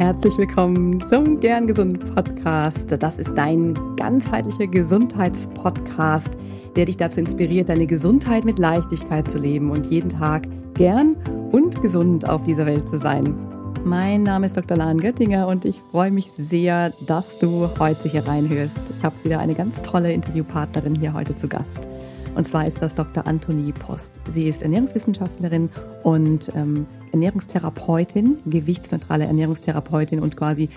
Herzlich willkommen zum Gern Gesund Podcast. Das ist dein ganzheitlicher Gesundheitspodcast, der dich dazu inspiriert, deine Gesundheit mit Leichtigkeit zu leben und jeden Tag gern und gesund auf dieser Welt zu sein. Mein Name ist Dr. Lahn Göttinger und ich freue mich sehr, dass du heute hier reinhörst. Ich habe wieder eine ganz tolle Interviewpartnerin hier heute zu Gast. Und zwar ist das Dr. Antonie Post. Sie ist Ernährungswissenschaftlerin und ähm, Ernährungstherapeutin, gewichtsneutrale Ernährungstherapeutin und quasi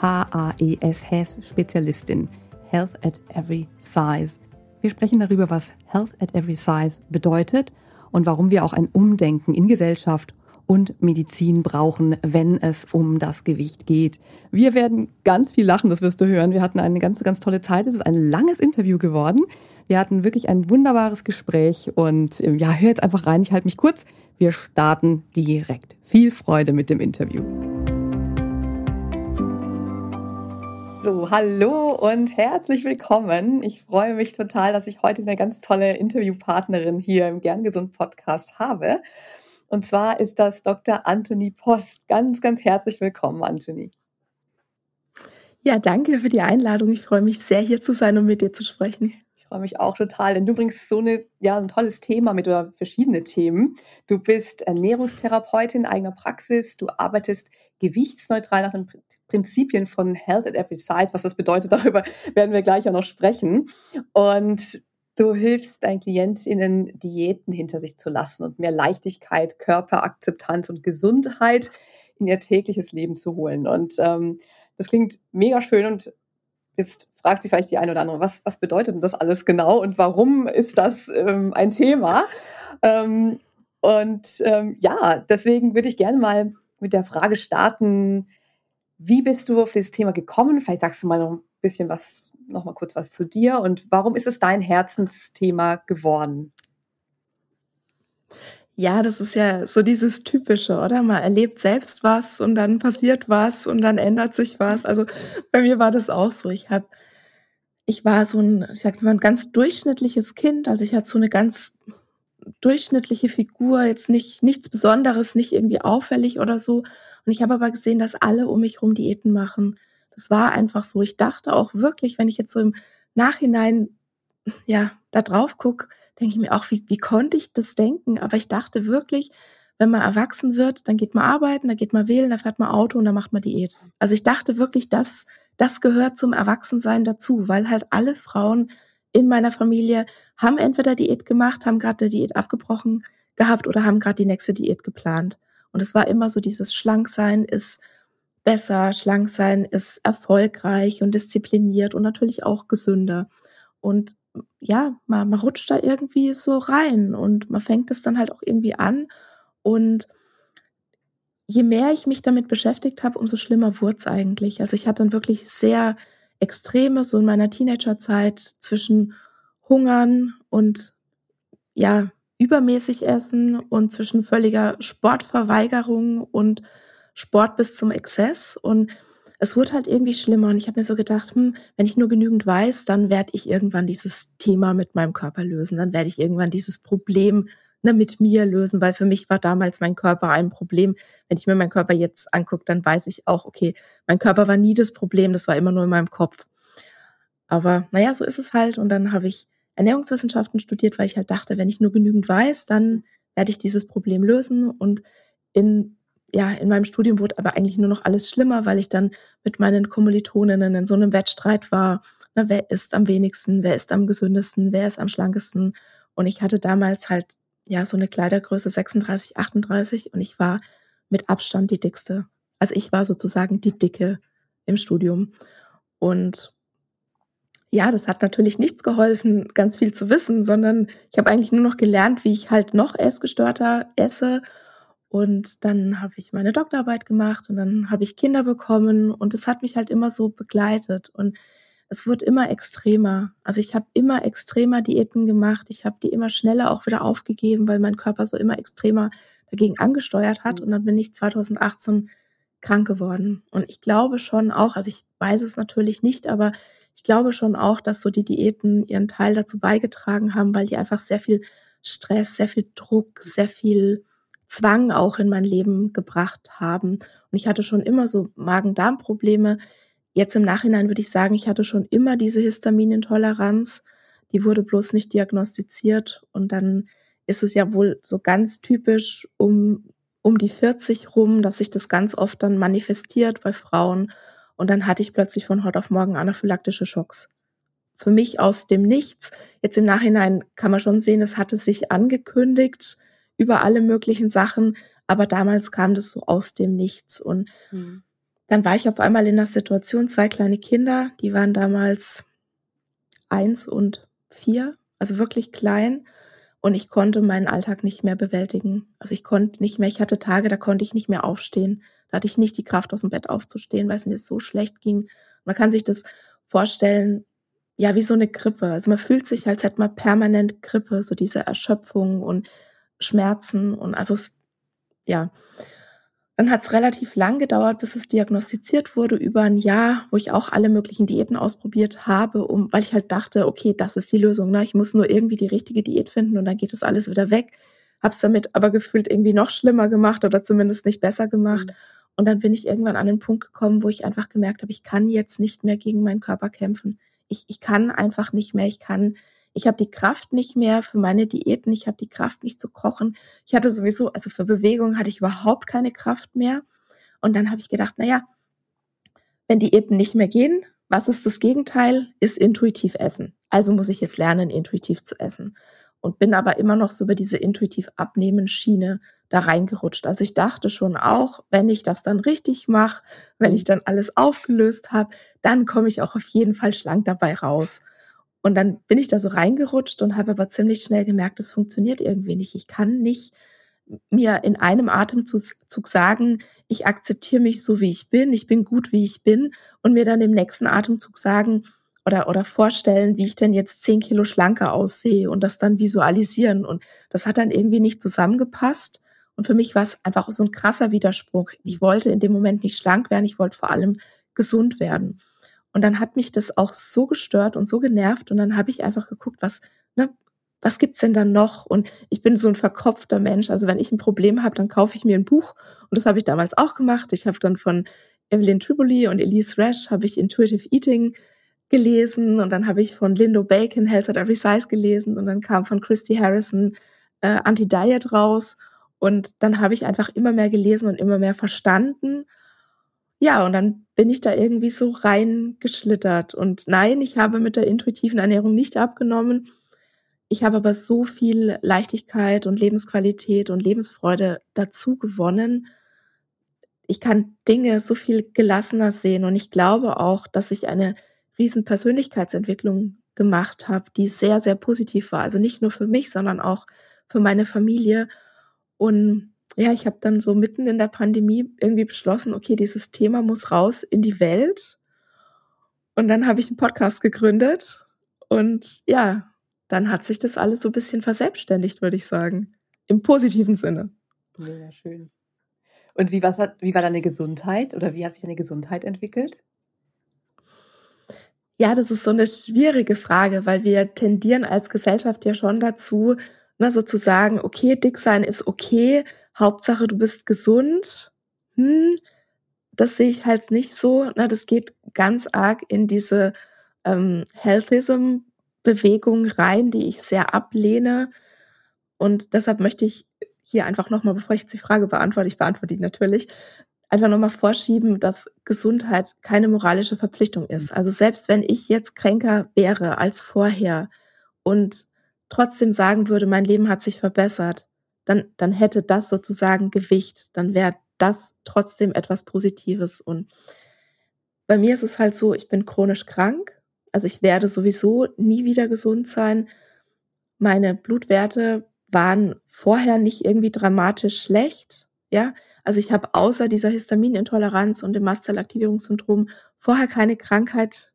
HAES-Spezialistin. Health at Every Size. Wir sprechen darüber, was Health at Every Size bedeutet und warum wir auch ein Umdenken in Gesellschaft und Medizin brauchen, wenn es um das Gewicht geht. Wir werden ganz viel lachen, das wirst du hören. Wir hatten eine ganz, ganz tolle Zeit. Es ist ein langes Interview geworden. Wir hatten wirklich ein wunderbares Gespräch und ähm, ja, hör jetzt einfach rein. Ich halte mich kurz. Wir starten direkt. Viel Freude mit dem Interview. So, hallo und herzlich willkommen. Ich freue mich total, dass ich heute eine ganz tolle Interviewpartnerin hier im Gern Gesund Podcast habe. Und zwar ist das Dr. Anthony Post. Ganz, ganz herzlich willkommen, Anthony. Ja, danke für die Einladung. Ich freue mich sehr, hier zu sein und mit dir zu sprechen. Ich freue mich auch total, denn du bringst so eine, ja, ein tolles Thema mit oder verschiedene Themen. Du bist Ernährungstherapeutin in eigener Praxis. Du arbeitest gewichtsneutral nach den Prinzipien von Health at Every Size. Was das bedeutet, darüber werden wir gleich auch noch sprechen. Und Du hilfst deinen KlientInnen, Diäten hinter sich zu lassen und mehr Leichtigkeit, Körperakzeptanz und Gesundheit in ihr tägliches Leben zu holen. Und ähm, das klingt mega schön und jetzt fragt sich vielleicht die eine oder andere, was, was bedeutet denn das alles genau und warum ist das ähm, ein Thema? Ähm, und ähm, ja, deswegen würde ich gerne mal mit der Frage starten, wie bist du auf dieses Thema gekommen? Vielleicht sagst du mal noch bisschen was, noch mal kurz was zu dir und warum ist es dein Herzensthema geworden? Ja, das ist ja so dieses typische, oder? Man erlebt selbst was und dann passiert was und dann ändert sich was. Also bei mir war das auch so. Ich habe, ich war so ein, ich sag mal, ein ganz durchschnittliches Kind. Also ich hatte so eine ganz durchschnittliche Figur, jetzt nicht nichts Besonderes, nicht irgendwie auffällig oder so. Und ich habe aber gesehen, dass alle um mich rum Diäten machen. Das war einfach so. Ich dachte auch wirklich, wenn ich jetzt so im Nachhinein ja da drauf gucke, denke ich mir auch, wie, wie konnte ich das denken? Aber ich dachte wirklich, wenn man erwachsen wird, dann geht man arbeiten, dann geht man wählen, dann fährt man Auto und dann macht man Diät. Also ich dachte wirklich, dass das gehört zum Erwachsensein dazu, weil halt alle Frauen in meiner Familie haben entweder Diät gemacht, haben gerade eine Diät abgebrochen gehabt oder haben gerade die nächste Diät geplant. Und es war immer so dieses Schlanksein ist besser, Schlanksein ist erfolgreich und diszipliniert und natürlich auch gesünder. Und ja, man, man rutscht da irgendwie so rein und man fängt es dann halt auch irgendwie an. Und je mehr ich mich damit beschäftigt habe, umso schlimmer wurde es eigentlich. Also ich hatte dann wirklich sehr Extreme, so in meiner Teenagerzeit zwischen Hungern und ja, übermäßig essen und zwischen völliger Sportverweigerung und Sport bis zum Exzess. Und es wurde halt irgendwie schlimmer. Und ich habe mir so gedacht, hm, wenn ich nur genügend weiß, dann werde ich irgendwann dieses Thema mit meinem Körper lösen. Dann werde ich irgendwann dieses Problem ne, mit mir lösen, weil für mich war damals mein Körper ein Problem. Wenn ich mir meinen Körper jetzt angucke, dann weiß ich auch, okay, mein Körper war nie das Problem, das war immer nur in meinem Kopf. Aber naja, so ist es halt. Und dann habe ich Ernährungswissenschaften studiert, weil ich halt dachte, wenn ich nur genügend weiß, dann werde ich dieses Problem lösen. Und in, ja, in meinem Studium wurde aber eigentlich nur noch alles schlimmer, weil ich dann mit meinen Kommilitoninnen in so einem Wettstreit war. Na, wer ist am wenigsten, wer ist am gesündesten, wer ist am schlankesten? Und ich hatte damals halt ja, so eine Kleidergröße 36, 38 und ich war mit Abstand die dickste. Also ich war sozusagen die Dicke im Studium. Und ja, das hat natürlich nichts geholfen, ganz viel zu wissen, sondern ich habe eigentlich nur noch gelernt, wie ich halt noch essgestörter esse. Und dann habe ich meine Doktorarbeit gemacht und dann habe ich Kinder bekommen und es hat mich halt immer so begleitet. Und es wird immer extremer. Also ich habe immer extremer Diäten gemacht. Ich habe die immer schneller auch wieder aufgegeben, weil mein Körper so immer extremer dagegen angesteuert hat. Und dann bin ich 2018 krank geworden. Und ich glaube schon auch, also ich weiß es natürlich nicht, aber ich glaube schon auch, dass so die Diäten ihren Teil dazu beigetragen haben, weil die einfach sehr viel Stress, sehr viel Druck, sehr viel Zwang auch in mein Leben gebracht haben. Und ich hatte schon immer so Magen-Darm-Probleme. Jetzt im Nachhinein würde ich sagen, ich hatte schon immer diese Histaminintoleranz. Die wurde bloß nicht diagnostiziert. Und dann ist es ja wohl so ganz typisch um, um die 40 rum, dass sich das ganz oft dann manifestiert bei Frauen. Und dann hatte ich plötzlich von heute auf morgen anaphylaktische Schocks. Für mich aus dem Nichts. Jetzt im Nachhinein kann man schon sehen, es hatte sich angekündigt über alle möglichen Sachen, aber damals kam das so aus dem Nichts. Und mhm. dann war ich auf einmal in der Situation, zwei kleine Kinder, die waren damals eins und vier, also wirklich klein. Und ich konnte meinen Alltag nicht mehr bewältigen. Also ich konnte nicht mehr, ich hatte Tage, da konnte ich nicht mehr aufstehen. Da hatte ich nicht die Kraft, aus dem Bett aufzustehen, weil es mir so schlecht ging. Man kann sich das vorstellen, ja, wie so eine Grippe. Also man fühlt sich, als hätte man permanent Grippe, so diese Erschöpfung und Schmerzen und also es, ja. Dann hat es relativ lang gedauert, bis es diagnostiziert wurde, über ein Jahr, wo ich auch alle möglichen Diäten ausprobiert habe, um, weil ich halt dachte, okay, das ist die Lösung. Ne? Ich muss nur irgendwie die richtige Diät finden und dann geht es alles wieder weg. Hab's damit aber gefühlt irgendwie noch schlimmer gemacht oder zumindest nicht besser gemacht. Mhm. Und dann bin ich irgendwann an den Punkt gekommen, wo ich einfach gemerkt habe, ich kann jetzt nicht mehr gegen meinen Körper kämpfen. Ich, ich kann einfach nicht mehr. Ich kann, ich habe die Kraft nicht mehr für meine Diäten. Ich habe die Kraft nicht zu kochen. Ich hatte sowieso, also für Bewegung hatte ich überhaupt keine Kraft mehr. Und dann habe ich gedacht, na ja, wenn Diäten nicht mehr gehen, was ist das Gegenteil? Ist intuitiv essen. Also muss ich jetzt lernen, intuitiv zu essen. Und bin aber immer noch so über diese intuitiv abnehmen Schiene da reingerutscht. Also ich dachte schon auch, wenn ich das dann richtig mache, wenn ich dann alles aufgelöst habe, dann komme ich auch auf jeden Fall schlank dabei raus. Und dann bin ich da so reingerutscht und habe aber ziemlich schnell gemerkt, es funktioniert irgendwie nicht. Ich kann nicht mir in einem Atemzug sagen, ich akzeptiere mich so, wie ich bin, ich bin gut, wie ich bin, und mir dann im nächsten Atemzug sagen oder, oder vorstellen, wie ich denn jetzt zehn Kilo schlanker aussehe und das dann visualisieren. Und das hat dann irgendwie nicht zusammengepasst. Und für mich war es einfach so ein krasser Widerspruch. Ich wollte in dem Moment nicht schlank werden, ich wollte vor allem gesund werden. Und dann hat mich das auch so gestört und so genervt. Und dann habe ich einfach geguckt, was, ne, was gibt's denn dann noch? Und ich bin so ein verkopfter Mensch. Also wenn ich ein Problem habe, dann kaufe ich mir ein Buch. Und das habe ich damals auch gemacht. Ich habe dann von Evelyn Triboli und Elise Rash habe ich Intuitive Eating gelesen und dann habe ich von Lindo Bacon Health at Every Size gelesen und dann kam von Christy Harrison äh, Anti-Diet raus und dann habe ich einfach immer mehr gelesen und immer mehr verstanden. Ja, und dann bin ich da irgendwie so reingeschlittert. Und nein, ich habe mit der intuitiven Ernährung nicht abgenommen. Ich habe aber so viel Leichtigkeit und Lebensqualität und Lebensfreude dazu gewonnen. Ich kann Dinge so viel gelassener sehen und ich glaube auch, dass ich eine riesen Persönlichkeitsentwicklung gemacht habe, die sehr, sehr positiv war. Also nicht nur für mich, sondern auch für meine Familie. Und ja, ich habe dann so mitten in der Pandemie irgendwie beschlossen, okay, dieses Thema muss raus in die Welt. Und dann habe ich einen Podcast gegründet. Und ja, dann hat sich das alles so ein bisschen verselbstständigt, würde ich sagen. Im positiven Sinne. Mega schön. Und wie, was hat, wie war deine Gesundheit oder wie hat sich deine Gesundheit entwickelt? Ja, das ist so eine schwierige Frage, weil wir tendieren als Gesellschaft ja schon dazu, ne, sozusagen, okay, dick sein ist okay, Hauptsache du bist gesund. Hm, das sehe ich halt nicht so. Ne, das geht ganz arg in diese ähm, Healthism-Bewegung rein, die ich sehr ablehne. Und deshalb möchte ich hier einfach nochmal, bevor ich jetzt die Frage beantworte, ich beantworte die natürlich, einfach nochmal vorschieben, dass Gesundheit keine moralische Verpflichtung ist. Also selbst wenn ich jetzt kränker wäre als vorher und trotzdem sagen würde, mein Leben hat sich verbessert, dann, dann hätte das sozusagen Gewicht, dann wäre das trotzdem etwas Positives. Und bei mir ist es halt so, ich bin chronisch krank, also ich werde sowieso nie wieder gesund sein. Meine Blutwerte waren vorher nicht irgendwie dramatisch schlecht, ja. Also ich habe außer dieser Histaminintoleranz und dem Mastzellaktivierungssyndrom vorher keine Krankheit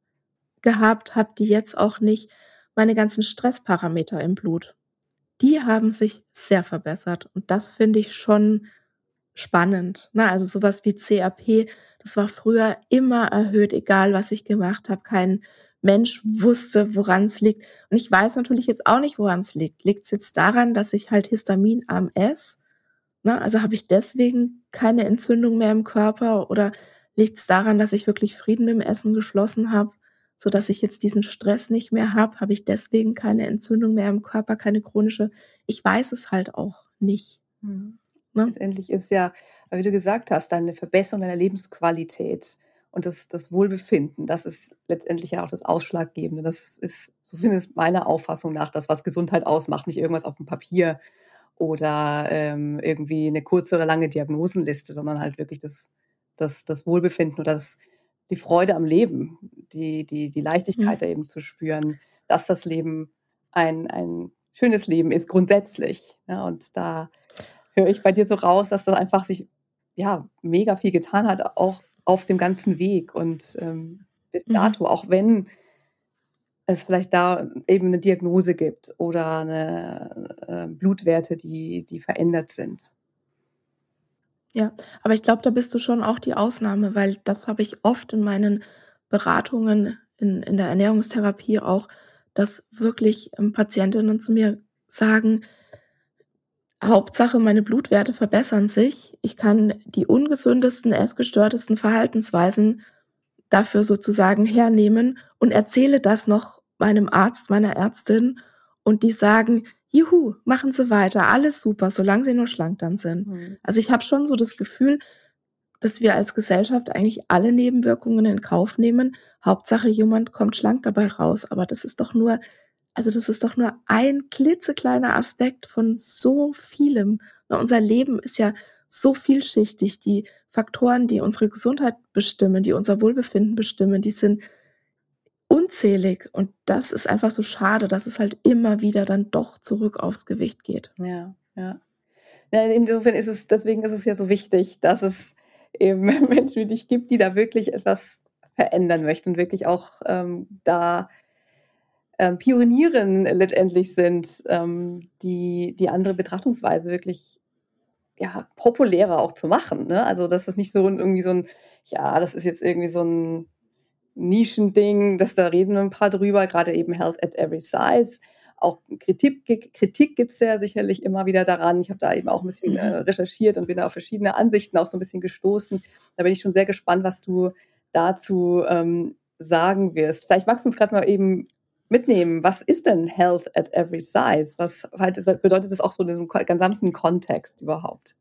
gehabt, habe die jetzt auch nicht meine ganzen Stressparameter im Blut, die haben sich sehr verbessert. Und das finde ich schon spannend. Ne? Also sowas wie CAP, das war früher immer erhöht, egal was ich gemacht habe. Kein Mensch wusste, woran es liegt. Und ich weiß natürlich jetzt auch nicht, woran es liegt. Liegt es jetzt daran, dass ich halt Histamin am esse? Ne? Also habe ich deswegen keine Entzündung mehr im Körper oder liegt es daran, dass ich wirklich Frieden mit dem Essen geschlossen habe, so dass ich jetzt diesen Stress nicht mehr habe? Habe ich deswegen keine Entzündung mehr im Körper, keine chronische? Ich weiß es halt auch nicht. Mhm. Ne? Letztendlich ist ja, wie du gesagt hast, eine Verbesserung deiner Lebensqualität und das, das Wohlbefinden, das ist letztendlich ja auch das Ausschlaggebende. Das ist, so finde ich meiner Auffassung nach, das, was Gesundheit ausmacht, nicht irgendwas auf dem Papier oder ähm, irgendwie eine kurze oder lange Diagnosenliste, sondern halt wirklich das, das, das Wohlbefinden oder das, die Freude am Leben, die, die, die Leichtigkeit mhm. da eben zu spüren, dass das Leben ein, ein schönes Leben ist, grundsätzlich. Ja, und da höre ich bei dir so raus, dass das einfach sich ja mega viel getan hat, auch auf dem ganzen Weg und ähm, bis mhm. dato, auch wenn es vielleicht da eben eine Diagnose gibt oder eine äh, Blutwerte, die, die verändert sind. Ja, aber ich glaube, da bist du schon auch die Ausnahme, weil das habe ich oft in meinen Beratungen in, in der Ernährungstherapie auch, dass wirklich ähm, Patientinnen zu mir sagen, Hauptsache, meine Blutwerte verbessern sich. Ich kann die ungesündesten, essgestörtesten Verhaltensweisen dafür sozusagen hernehmen und erzähle das noch meinem Arzt, meiner Ärztin und die sagen, juhu, machen Sie weiter, alles super, solange Sie nur schlank dann sind. Mhm. Also ich habe schon so das Gefühl, dass wir als Gesellschaft eigentlich alle Nebenwirkungen in Kauf nehmen. Hauptsache, jemand kommt schlank dabei raus. Aber das ist doch nur also das ist doch nur ein klitzekleiner Aspekt von so vielem. Unser Leben ist ja so vielschichtig. Die Faktoren, die unsere Gesundheit bestimmen, die unser Wohlbefinden bestimmen, die sind unzählig. Und das ist einfach so schade, dass es halt immer wieder dann doch zurück aufs Gewicht geht. Ja, ja. ja insofern ist es, deswegen ist es ja so wichtig, dass es eben Menschen wie dich gibt, die da wirklich etwas verändern möchten und wirklich auch ähm, da ähm, Pionieren letztendlich sind, ähm, die, die andere Betrachtungsweise wirklich ja, populärer auch zu machen. Ne? Also, dass das nicht so irgendwie so ein, ja, das ist jetzt irgendwie so ein Nischending, dass da reden wir ein paar drüber, gerade eben Health at Every Size. Auch Kritik, Kritik gibt es ja sicherlich immer wieder daran. Ich habe da eben auch ein bisschen äh, mhm. recherchiert und bin da auf verschiedene Ansichten auch so ein bisschen gestoßen. Da bin ich schon sehr gespannt, was du dazu ähm, sagen wirst. Vielleicht magst du uns gerade mal eben mitnehmen. Was ist denn Health at Every Size? Was halt, bedeutet das auch so in diesem gesamten Kontext überhaupt?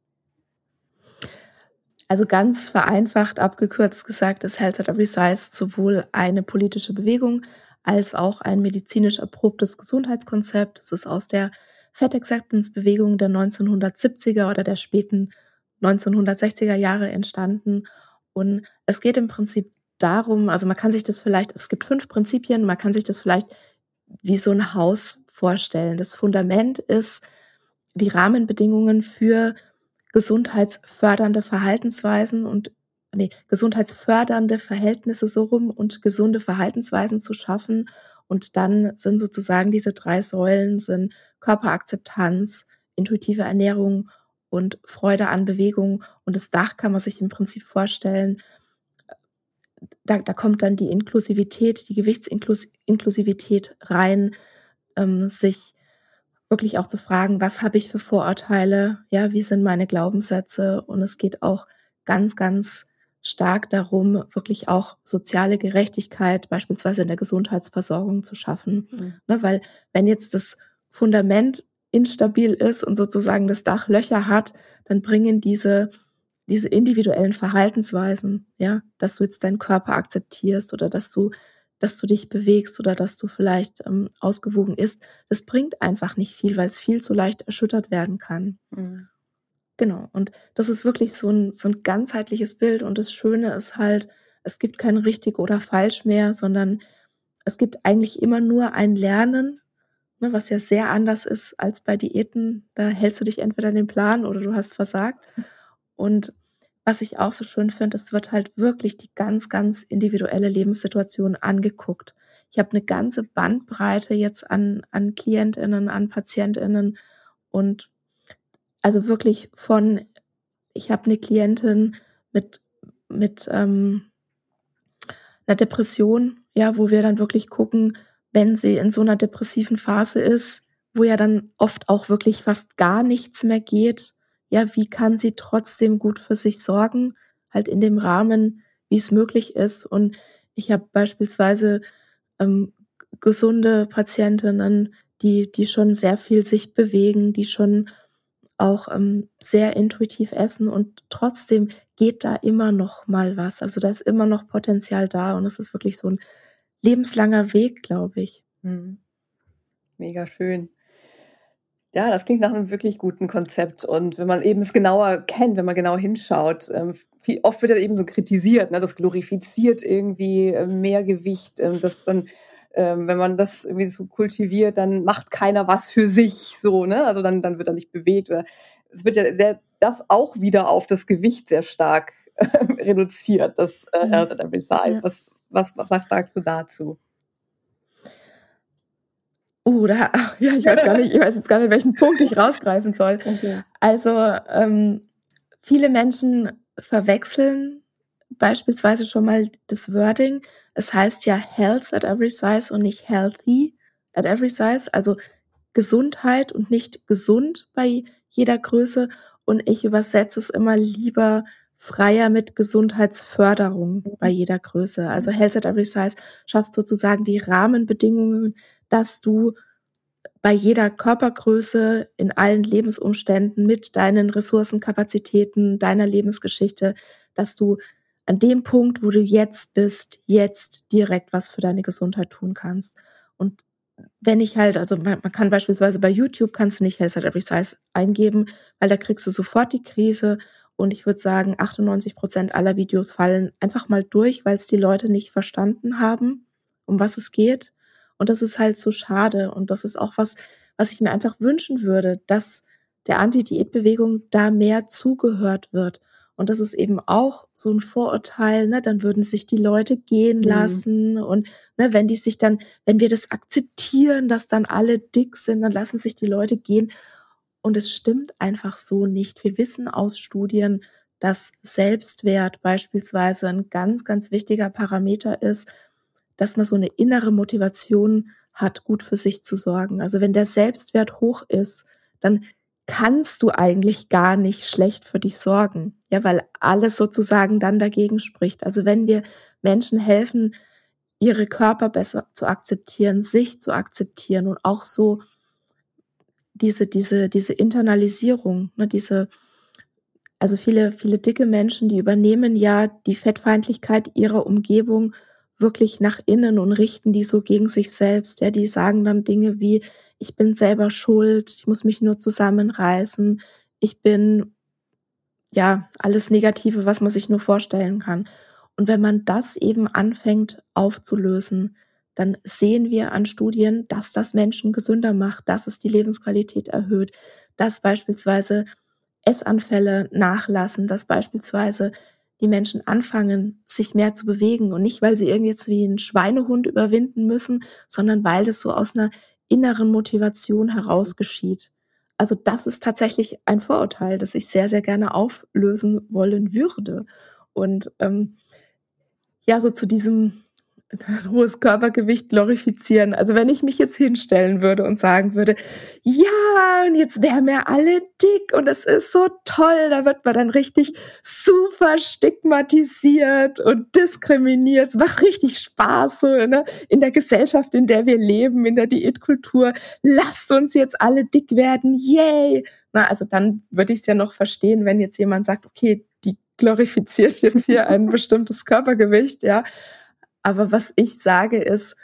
Also ganz vereinfacht abgekürzt gesagt ist Health at Every Size sowohl eine politische Bewegung als auch ein medizinisch erprobtes Gesundheitskonzept. Es ist aus der Fat Acceptance Bewegung der 1970er oder der späten 1960er Jahre entstanden. Und es geht im Prinzip darum, also man kann sich das vielleicht, es gibt fünf Prinzipien, man kann sich das vielleicht wie so ein Haus vorstellen. Das Fundament ist die Rahmenbedingungen für gesundheitsfördernde Verhaltensweisen und nee, gesundheitsfördernde Verhältnisse so rum und gesunde Verhaltensweisen zu schaffen. Und dann sind sozusagen diese drei Säulen sind Körperakzeptanz, intuitive Ernährung und Freude an Bewegung. Und das Dach kann man sich im Prinzip vorstellen da, da kommt dann die Inklusivität, die Gewichtsinklusivität rein, ähm, sich wirklich auch zu fragen, was habe ich für Vorurteile, ja, wie sind meine Glaubenssätze und es geht auch ganz, ganz stark darum, wirklich auch soziale Gerechtigkeit beispielsweise in der Gesundheitsversorgung zu schaffen. Mhm. Ne, weil wenn jetzt das Fundament instabil ist und sozusagen das Dach Löcher hat, dann bringen diese diese individuellen Verhaltensweisen, ja, dass du jetzt deinen Körper akzeptierst oder dass du, dass du dich bewegst oder dass du vielleicht ähm, ausgewogen isst, das bringt einfach nicht viel, weil es viel zu leicht erschüttert werden kann. Mhm. Genau. Und das ist wirklich so ein, so ein ganzheitliches Bild. Und das Schöne ist halt, es gibt kein richtig oder falsch mehr, sondern es gibt eigentlich immer nur ein Lernen, ne, was ja sehr anders ist als bei Diäten. Da hältst du dich entweder an den Plan oder du hast versagt. Und was ich auch so schön finde, es wird halt wirklich die ganz, ganz individuelle Lebenssituation angeguckt. Ich habe eine ganze Bandbreite jetzt an, an KlientInnen, an PatientInnen und also wirklich von, ich habe eine Klientin mit, mit ähm, einer Depression, ja, wo wir dann wirklich gucken, wenn sie in so einer depressiven Phase ist, wo ja dann oft auch wirklich fast gar nichts mehr geht, ja, wie kann sie trotzdem gut für sich sorgen, halt in dem Rahmen, wie es möglich ist. Und ich habe beispielsweise ähm, gesunde Patientinnen, die, die schon sehr viel sich bewegen, die schon auch ähm, sehr intuitiv essen und trotzdem geht da immer noch mal was. Also da ist immer noch Potenzial da und es ist wirklich so ein lebenslanger Weg, glaube ich. Hm. Mega schön. Ja, das klingt nach einem wirklich guten Konzept. Und wenn man eben es genauer kennt, wenn man genau hinschaut, ähm, viel, oft wird ja eben so kritisiert, ne? das glorifiziert irgendwie äh, mehr Gewicht, ähm, das dann, ähm, wenn man das irgendwie so kultiviert, dann macht keiner was für sich, so, ne? Also dann, dann wird er nicht bewegt oder es wird ja sehr, das auch wieder auf das Gewicht sehr stark äh, reduziert, das äh, mhm. Health at Every Size. Ja. Was, was, was sagst du dazu? Uh, da, ja, ich weiß gar nicht, ich weiß jetzt gar nicht, welchen Punkt ich rausgreifen soll. Okay. Also ähm, viele Menschen verwechseln beispielsweise schon mal das Wording. Es heißt ja Health at every size und nicht Healthy at every size. Also Gesundheit und nicht gesund bei jeder Größe. Und ich übersetze es immer lieber freier mit Gesundheitsförderung bei jeder Größe. Also Health at Every Size schafft sozusagen die Rahmenbedingungen, dass du bei jeder Körpergröße in allen Lebensumständen mit deinen Ressourcen, Kapazitäten, deiner Lebensgeschichte, dass du an dem Punkt, wo du jetzt bist, jetzt direkt was für deine Gesundheit tun kannst. Und wenn ich halt, also man, man kann beispielsweise bei YouTube kannst du nicht Health at Every Size eingeben, weil da kriegst du sofort die Krise und ich würde sagen, 98 Prozent aller Videos fallen einfach mal durch, weil es die Leute nicht verstanden haben, um was es geht. Und das ist halt so schade. Und das ist auch was, was ich mir einfach wünschen würde, dass der Anti-Diät-Bewegung da mehr zugehört wird. Und das ist eben auch so ein Vorurteil, ne? Dann würden sich die Leute gehen mhm. lassen. Mhm. Und ne, wenn die sich dann, wenn wir das akzeptieren, dass dann alle dick sind, dann lassen sich die Leute gehen. Und es stimmt einfach so nicht. Wir wissen aus Studien, dass Selbstwert beispielsweise ein ganz, ganz wichtiger Parameter ist, dass man so eine innere Motivation hat, gut für sich zu sorgen. Also wenn der Selbstwert hoch ist, dann kannst du eigentlich gar nicht schlecht für dich sorgen. Ja, weil alles sozusagen dann dagegen spricht. Also wenn wir Menschen helfen, ihre Körper besser zu akzeptieren, sich zu akzeptieren und auch so diese, diese, diese Internalisierung, ne, diese, also viele, viele dicke Menschen, die übernehmen ja die Fettfeindlichkeit ihrer Umgebung wirklich nach innen und richten die so gegen sich selbst. Ja, die sagen dann Dinge wie, ich bin selber schuld, ich muss mich nur zusammenreißen, ich bin, ja, alles Negative, was man sich nur vorstellen kann. Und wenn man das eben anfängt aufzulösen, dann sehen wir an Studien, dass das Menschen gesünder macht, dass es die Lebensqualität erhöht, dass beispielsweise Essanfälle nachlassen, dass beispielsweise die Menschen anfangen, sich mehr zu bewegen und nicht, weil sie irgendwie jetzt wie ein Schweinehund überwinden müssen, sondern weil das so aus einer inneren Motivation heraus geschieht. Also das ist tatsächlich ein Vorurteil, das ich sehr, sehr gerne auflösen wollen würde. Und ähm, ja, so zu diesem ein hohes Körpergewicht glorifizieren. Also wenn ich mich jetzt hinstellen würde und sagen würde, ja, und jetzt wären wir alle dick und es ist so toll, da wird man dann richtig super stigmatisiert und diskriminiert. Es macht richtig Spaß so, ne? in der Gesellschaft, in der wir leben, in der Diätkultur. Lasst uns jetzt alle dick werden, yay! Na, also dann würde ich es ja noch verstehen, wenn jetzt jemand sagt, okay, die glorifiziert jetzt hier ein bestimmtes Körpergewicht, ja. Aber was ich sage ist,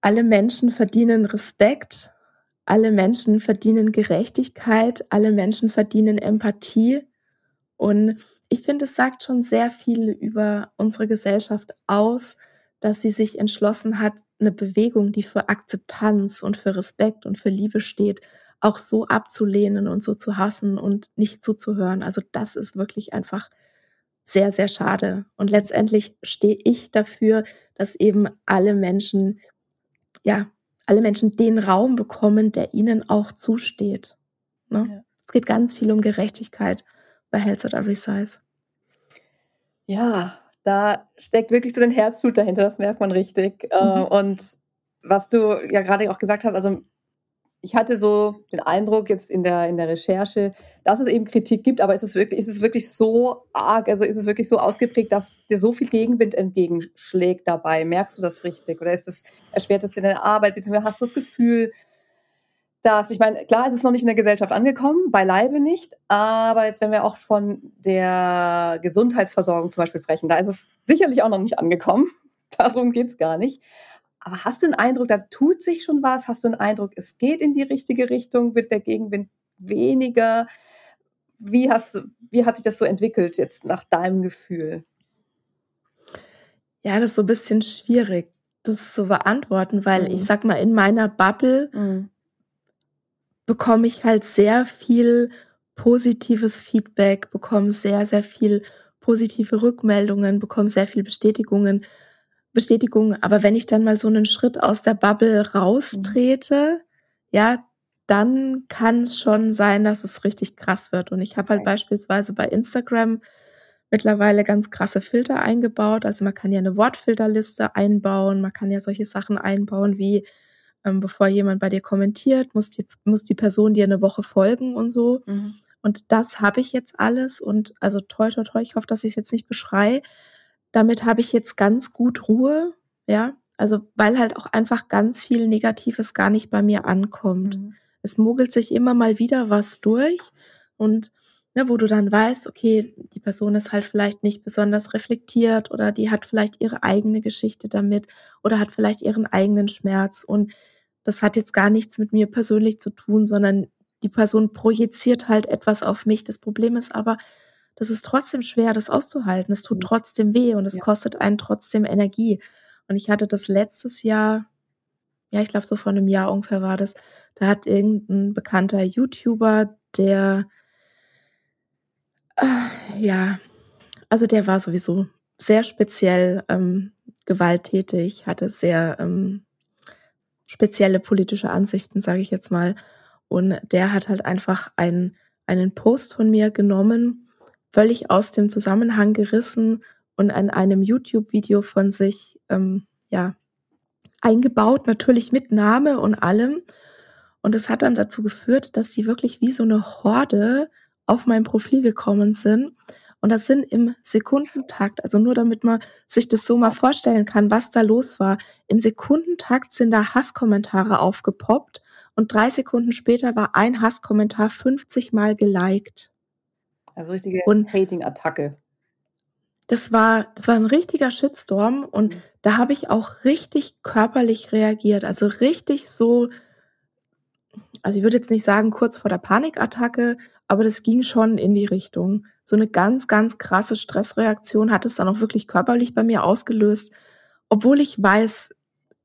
alle Menschen verdienen Respekt, alle Menschen verdienen Gerechtigkeit, alle Menschen verdienen Empathie. Und ich finde, es sagt schon sehr viel über unsere Gesellschaft aus, dass sie sich entschlossen hat, eine Bewegung, die für Akzeptanz und für Respekt und für Liebe steht, auch so abzulehnen und so zu hassen und nicht zuzuhören. Also das ist wirklich einfach sehr, sehr schade. Und letztendlich stehe ich dafür, dass eben alle Menschen, ja, alle Menschen den Raum bekommen, der ihnen auch zusteht. Ne? Ja. Es geht ganz viel um Gerechtigkeit bei Health at Every Size. Ja, da steckt wirklich so ein Herzblut dahinter, das merkt man richtig. Äh, mhm. Und was du ja gerade auch gesagt hast, also ich hatte so den Eindruck jetzt in der, in der Recherche, dass es eben Kritik gibt, aber ist es wirklich, ist es wirklich so arg, also ist es wirklich so ausgeprägt, dass dir so viel Gegenwind entgegenschlägt dabei? Merkst du das richtig? Oder ist das, erschwert das in der Arbeit, beziehungsweise hast du das Gefühl, dass, ich meine, klar, es ist noch nicht in der Gesellschaft angekommen, beileibe nicht, aber jetzt, wenn wir auch von der Gesundheitsversorgung zum Beispiel sprechen, da ist es sicherlich auch noch nicht angekommen. Darum geht es gar nicht. Aber hast du den Eindruck, da tut sich schon was? Hast du den Eindruck, es geht in die richtige Richtung? Wird der Gegenwind weniger? Wie, hast du, wie hat sich das so entwickelt jetzt nach deinem Gefühl? Ja, das ist so ein bisschen schwierig, das zu beantworten, weil mhm. ich sag mal, in meiner Bubble mhm. bekomme ich halt sehr viel positives Feedback, bekomme sehr, sehr viel positive Rückmeldungen, bekomme sehr viel Bestätigungen Bestätigung. Aber wenn ich dann mal so einen Schritt aus der Bubble raustrete, ja, dann kann es schon sein, dass es richtig krass wird. Und ich habe halt okay. beispielsweise bei Instagram mittlerweile ganz krasse Filter eingebaut. Also man kann ja eine Wortfilterliste einbauen, man kann ja solche Sachen einbauen wie, ähm, bevor jemand bei dir kommentiert, muss die, muss die Person dir eine Woche folgen und so. Mhm. Und das habe ich jetzt alles und also toi toi toi, ich hoffe, dass ich es jetzt nicht beschreie, damit habe ich jetzt ganz gut Ruhe, ja. Also, weil halt auch einfach ganz viel Negatives gar nicht bei mir ankommt. Mhm. Es mogelt sich immer mal wieder was durch und ne, wo du dann weißt, okay, die Person ist halt vielleicht nicht besonders reflektiert oder die hat vielleicht ihre eigene Geschichte damit oder hat vielleicht ihren eigenen Schmerz und das hat jetzt gar nichts mit mir persönlich zu tun, sondern die Person projiziert halt etwas auf mich. Das Problem ist aber, das ist trotzdem schwer, das auszuhalten. Es tut trotzdem weh und es ja. kostet einen trotzdem Energie. Und ich hatte das letztes Jahr, ja, ich glaube, so vor einem Jahr ungefähr war das, da hat irgendein bekannter YouTuber, der, äh, ja, also der war sowieso sehr speziell ähm, gewalttätig, hatte sehr ähm, spezielle politische Ansichten, sage ich jetzt mal. Und der hat halt einfach einen, einen Post von mir genommen völlig aus dem Zusammenhang gerissen und an einem YouTube-Video von sich ähm, ja eingebaut, natürlich mit Name und allem. Und es hat dann dazu geführt, dass die wirklich wie so eine Horde auf mein Profil gekommen sind. Und das sind im Sekundentakt, also nur damit man sich das so mal vorstellen kann, was da los war. Im Sekundentakt sind da Hasskommentare aufgepoppt und drei Sekunden später war ein Hasskommentar 50 Mal geliked. Also richtige Hating-Attacke. Das war, das war ein richtiger Shitstorm und mhm. da habe ich auch richtig körperlich reagiert. Also richtig so, also ich würde jetzt nicht sagen kurz vor der Panikattacke, aber das ging schon in die Richtung. So eine ganz, ganz krasse Stressreaktion hat es dann auch wirklich körperlich bei mir ausgelöst, obwohl ich weiß,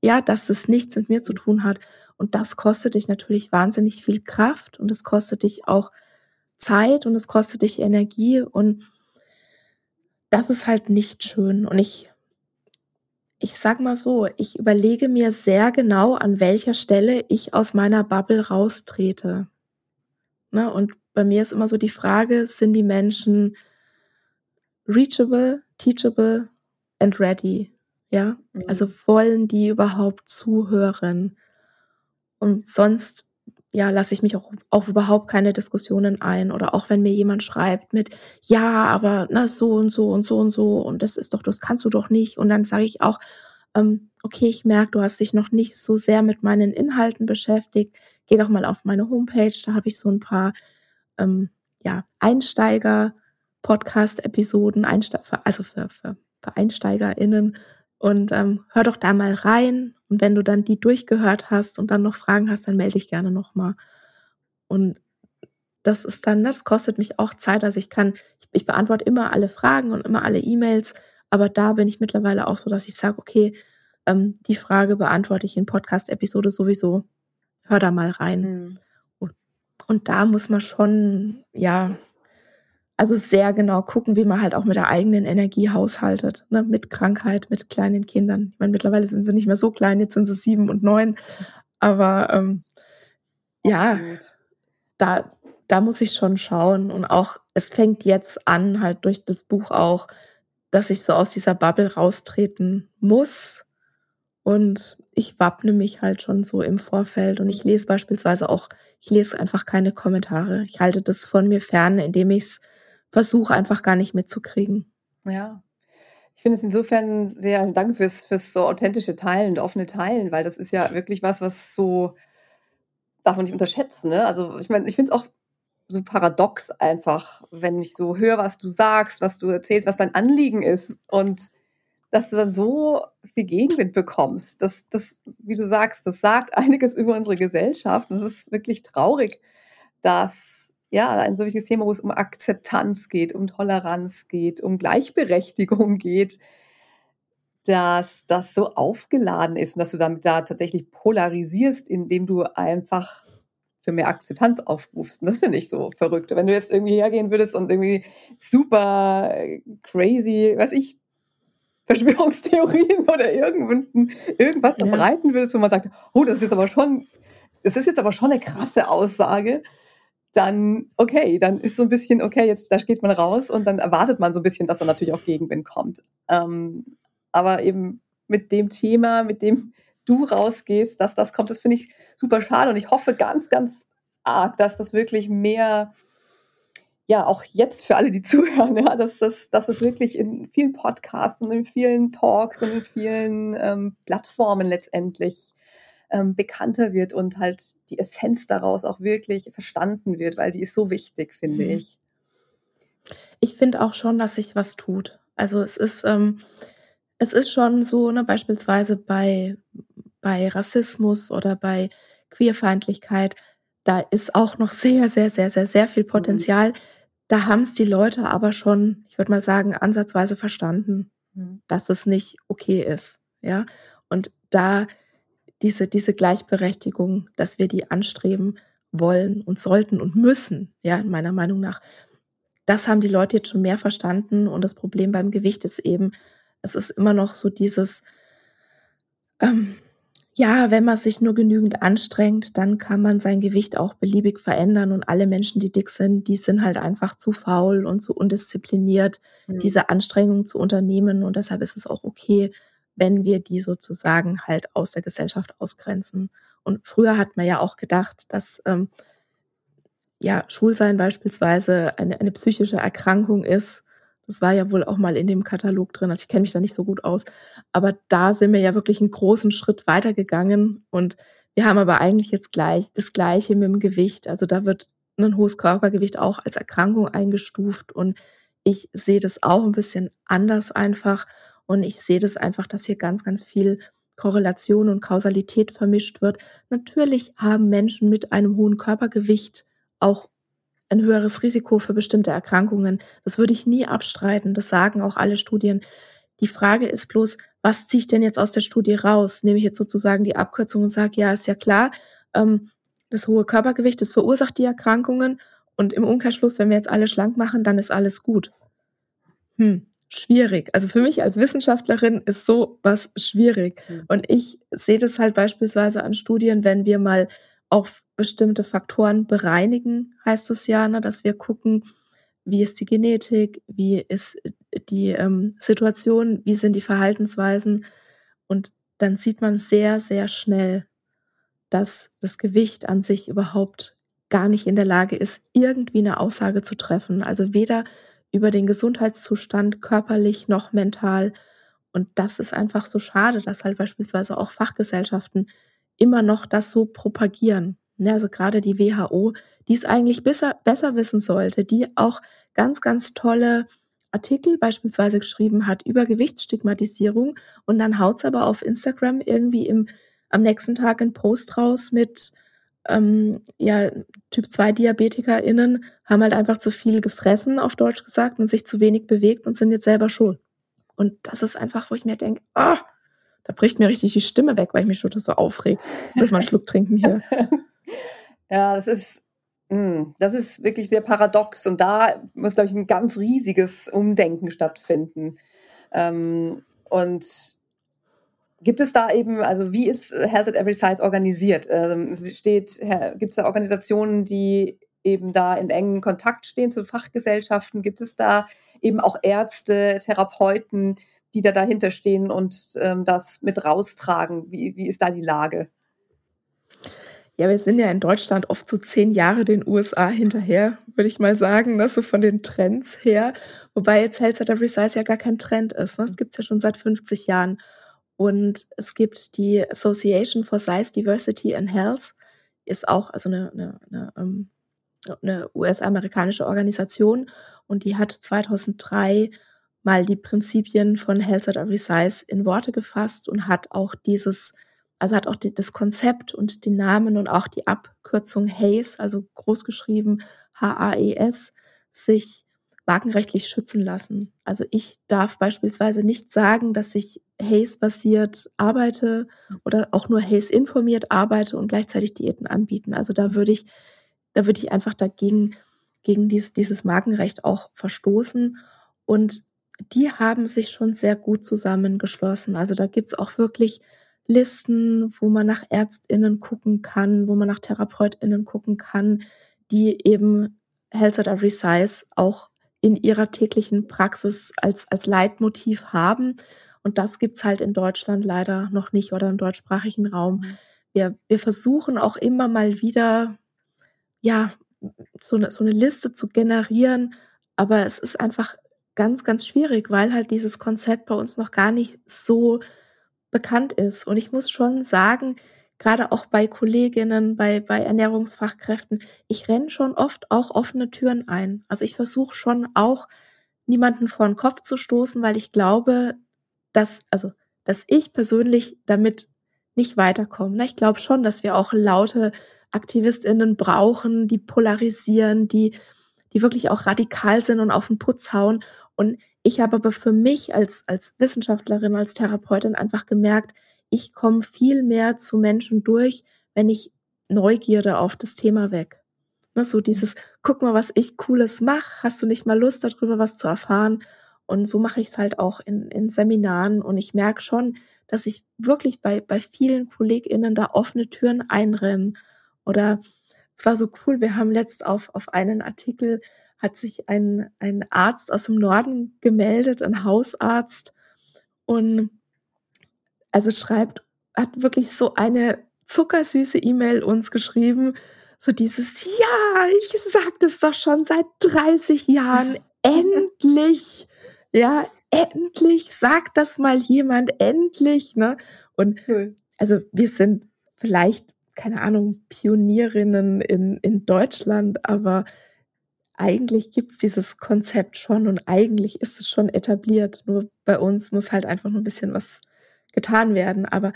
ja, dass das nichts mit mir zu tun hat. Und das kostet dich natürlich wahnsinnig viel Kraft und es kostet dich auch Zeit und es kostet dich Energie und das ist halt nicht schön. Und ich, ich sag mal so, ich überlege mir sehr genau, an welcher Stelle ich aus meiner Bubble raustrete. Ne? Und bei mir ist immer so die Frage, sind die Menschen reachable, teachable and ready? Ja, mhm. also wollen die überhaupt zuhören? Und sonst ja, lasse ich mich auch auf überhaupt keine Diskussionen ein. Oder auch wenn mir jemand schreibt mit, ja, aber na, so und so und so und so und das ist doch, das kannst du doch nicht. Und dann sage ich auch, ähm, okay, ich merke, du hast dich noch nicht so sehr mit meinen Inhalten beschäftigt. Geh doch mal auf meine Homepage, da habe ich so ein paar ähm, ja, Einsteiger-Podcast-Episoden, Einste also für, für, für EinsteigerInnen und ähm, hör doch da mal rein. Und wenn du dann die durchgehört hast und dann noch Fragen hast, dann melde dich gerne nochmal. Und das ist dann, das kostet mich auch Zeit. Also ich kann, ich, ich beantworte immer alle Fragen und immer alle E-Mails, aber da bin ich mittlerweile auch so, dass ich sage, okay, ähm, die Frage beantworte ich in Podcast-Episode sowieso. Hör da mal rein. Mhm. Und, und da muss man schon, ja, also sehr genau gucken, wie man halt auch mit der eigenen Energie haushaltet, ne? mit Krankheit, mit kleinen Kindern. Ich meine, mittlerweile sind sie nicht mehr so klein, jetzt sind sie sieben und neun. Aber ähm, ja, da, da muss ich schon schauen. Und auch, es fängt jetzt an, halt durch das Buch auch, dass ich so aus dieser Bubble raustreten muss, Und ich wappne mich halt schon so im Vorfeld und ich lese beispielsweise auch, ich lese einfach keine Kommentare. Ich halte das von mir fern, indem ich es versuche, einfach gar nicht mitzukriegen. Ja. Ich finde es insofern sehr, danke fürs, fürs so authentische Teilen offene Teilen, weil das ist ja wirklich was, was so, darf man nicht unterschätzen. Ne? Also ich meine, ich finde es auch so paradox einfach, wenn ich so höre, was du sagst, was du erzählst, was dein Anliegen ist und dass du dann so viel Gegenwind bekommst. Das, das, wie du sagst, das sagt einiges über unsere Gesellschaft. Und es ist wirklich traurig, dass ja ein so wichtiges Thema, wo es um Akzeptanz geht, um Toleranz geht, um Gleichberechtigung geht, dass das so aufgeladen ist und dass du damit da tatsächlich polarisierst, indem du einfach für mehr Akzeptanz aufrufst. Und das finde ich so verrückt. Wenn du jetzt irgendwie hergehen würdest und irgendwie super crazy, weiß ich, Verschwörungstheorien oder irgendwas ja. verbreiten willst, wo man sagt, oh, das ist jetzt aber schon, das ist jetzt aber schon eine krasse Aussage, dann okay, dann ist so ein bisschen, okay, jetzt da geht man raus und dann erwartet man so ein bisschen, dass da natürlich auch Gegenwind kommt. Ähm, aber eben mit dem Thema, mit dem du rausgehst, dass das kommt, das finde ich super schade und ich hoffe ganz, ganz arg, dass das wirklich mehr ja auch jetzt für alle, die zuhören, ja, dass das, dass das wirklich in vielen Podcasts und in vielen Talks und in vielen ähm, Plattformen letztendlich ähm, bekannter wird und halt die Essenz daraus auch wirklich verstanden wird, weil die ist so wichtig, finde mhm. ich. Ich finde auch schon, dass sich was tut. Also es ist, ähm, es ist schon so, ne, beispielsweise bei, bei Rassismus oder bei Queerfeindlichkeit, da ist auch noch sehr, sehr, sehr, sehr, sehr viel mhm. Potenzial. Mhm da haben es die Leute aber schon, ich würde mal sagen, ansatzweise verstanden, mhm. dass das nicht okay ist. Ja. Und da diese, diese Gleichberechtigung, dass wir die anstreben wollen und sollten und müssen, ja, meiner Meinung nach, das haben die Leute jetzt schon mehr verstanden. Und das Problem beim Gewicht ist eben, es ist immer noch so dieses, ähm, ja, wenn man sich nur genügend anstrengt, dann kann man sein Gewicht auch beliebig verändern und alle Menschen, die dick sind, die sind halt einfach zu faul und zu undiszipliniert, mhm. diese Anstrengung zu unternehmen und deshalb ist es auch okay, wenn wir die sozusagen halt aus der Gesellschaft ausgrenzen. Und früher hat man ja auch gedacht, dass ähm, ja Schulsein beispielsweise eine, eine psychische Erkrankung ist das war ja wohl auch mal in dem Katalog drin. Also ich kenne mich da nicht so gut aus. Aber da sind wir ja wirklich einen großen Schritt weitergegangen. Und wir haben aber eigentlich jetzt gleich das Gleiche mit dem Gewicht. Also da wird ein hohes Körpergewicht auch als Erkrankung eingestuft. Und ich sehe das auch ein bisschen anders einfach. Und ich sehe das einfach, dass hier ganz, ganz viel Korrelation und Kausalität vermischt wird. Natürlich haben Menschen mit einem hohen Körpergewicht auch ein höheres Risiko für bestimmte Erkrankungen. Das würde ich nie abstreiten. Das sagen auch alle Studien. Die Frage ist bloß, was ziehe ich denn jetzt aus der Studie raus? Nehme ich jetzt sozusagen die Abkürzung und sage, ja, ist ja klar, ähm, das hohe Körpergewicht, das verursacht die Erkrankungen. Und im Umkehrschluss, wenn wir jetzt alle schlank machen, dann ist alles gut. Hm, schwierig. Also für mich als Wissenschaftlerin ist so was schwierig. Hm. Und ich sehe das halt beispielsweise an Studien, wenn wir mal auf bestimmte Faktoren bereinigen, heißt es ja, ne, dass wir gucken, wie ist die Genetik, wie ist die ähm, Situation, wie sind die Verhaltensweisen. Und dann sieht man sehr, sehr schnell, dass das Gewicht an sich überhaupt gar nicht in der Lage ist, irgendwie eine Aussage zu treffen. Also weder über den Gesundheitszustand körperlich noch mental. Und das ist einfach so schade, dass halt beispielsweise auch Fachgesellschaften immer noch das so propagieren. Also gerade die WHO, die es eigentlich besser, besser wissen sollte, die auch ganz, ganz tolle Artikel beispielsweise geschrieben hat über Gewichtsstigmatisierung und dann haut's aber auf Instagram irgendwie im, am nächsten Tag einen Post raus mit ähm, ja, Typ 2 DiabetikerInnen haben halt einfach zu viel gefressen, auf Deutsch gesagt, und sich zu wenig bewegt und sind jetzt selber schuld. Und das ist einfach, wo ich mir denke, ah, oh, da bricht mir richtig die Stimme weg, weil ich mich schon so aufregt. Jetzt ist mal einen Schluck trinken hier. ja, das ist, hm, das ist wirklich sehr paradox und da muss, glaube ich, ein ganz riesiges Umdenken stattfinden. Ähm, und gibt es da eben, also wie ist Health at Every Size organisiert? Ähm, es steht, gibt es da Organisationen, die eben da in engen Kontakt stehen zu Fachgesellschaften? Gibt es da eben auch Ärzte, Therapeuten, die da dahinter stehen und ähm, das mit raustragen? Wie, wie ist da die Lage? Ja, wir sind ja in Deutschland oft so zehn Jahre den USA hinterher, würde ich mal sagen, ne? so von den Trends her. Wobei jetzt Health at Every Size ja gar kein Trend ist. Ne? Das gibt's ja schon seit 50 Jahren. Und es gibt die Association for Size Diversity in Health, ist auch also eine, eine, eine, ähm, eine US-amerikanische Organisation. Und die hat 2003 mal die Prinzipien von Health at Every Size in Worte gefasst und hat auch dieses also hat auch die, das Konzept und den Namen und auch die Abkürzung HAES, also großgeschrieben H-A-E-S, sich markenrechtlich schützen lassen. Also ich darf beispielsweise nicht sagen, dass ich HAES-basiert arbeite oder auch nur HAES-informiert arbeite und gleichzeitig Diäten anbieten. Also da würde ich, da würde ich einfach dagegen, gegen dieses, dieses Markenrecht auch verstoßen. Und die haben sich schon sehr gut zusammengeschlossen. Also da gibt's auch wirklich Listen, wo man nach ÄrztInnen gucken kann, wo man nach TherapeutInnen gucken kann, die eben Health at Every Size auch in ihrer täglichen Praxis als, als Leitmotiv haben. Und das gibt's halt in Deutschland leider noch nicht oder im deutschsprachigen Raum. Mhm. Wir, wir versuchen auch immer mal wieder, ja, so eine, so eine Liste zu generieren, aber es ist einfach ganz, ganz schwierig, weil halt dieses Konzept bei uns noch gar nicht so bekannt ist. Und ich muss schon sagen, gerade auch bei Kolleginnen, bei, bei Ernährungsfachkräften, ich renne schon oft auch offene Türen ein. Also ich versuche schon auch, niemanden vor den Kopf zu stoßen, weil ich glaube, dass, also, dass ich persönlich damit nicht weiterkomme. Ich glaube schon, dass wir auch laute AktivistInnen brauchen, die polarisieren, die, die wirklich auch radikal sind und auf den Putz hauen. Und ich habe aber für mich als, als Wissenschaftlerin, als Therapeutin einfach gemerkt, ich komme viel mehr zu Menschen durch, wenn ich Neugierde auf das Thema weg. Ne, so dieses, guck mal, was ich Cooles mache, hast du nicht mal Lust darüber, was zu erfahren? Und so mache ich es halt auch in, in Seminaren. Und ich merke schon, dass ich wirklich bei, bei vielen KollegInnen da offene Türen einrennen. Oder es war so cool, wir haben letzt auf, auf einen Artikel hat sich ein, ein Arzt aus dem Norden gemeldet, ein Hausarzt und also schreibt, hat wirklich so eine zuckersüße E-Mail uns geschrieben, so dieses, ja, ich sag das doch schon seit 30 Jahren, endlich, ja, endlich sagt das mal jemand, endlich, ne? Und also wir sind vielleicht, keine Ahnung, Pionierinnen in, in Deutschland, aber eigentlich gibt's dieses Konzept schon und eigentlich ist es schon etabliert. Nur bei uns muss halt einfach nur ein bisschen was getan werden. Aber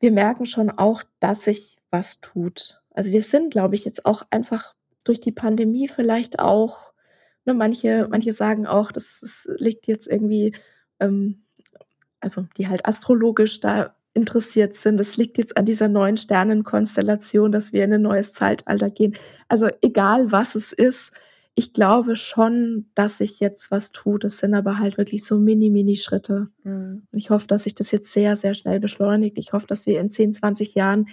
wir merken schon auch, dass sich was tut. Also wir sind, glaube ich, jetzt auch einfach durch die Pandemie vielleicht auch, ne, manche, manche sagen auch, das, das liegt jetzt irgendwie, ähm, also die halt astrologisch da interessiert sind. Das liegt jetzt an dieser neuen Sternenkonstellation, dass wir in ein neues Zeitalter gehen. Also egal was es ist, ich glaube schon, dass sich jetzt was tut. Es sind aber halt wirklich so mini, mini Schritte. Mhm. Und ich hoffe, dass sich das jetzt sehr, sehr schnell beschleunigt. Ich hoffe, dass wir in 10, 20 Jahren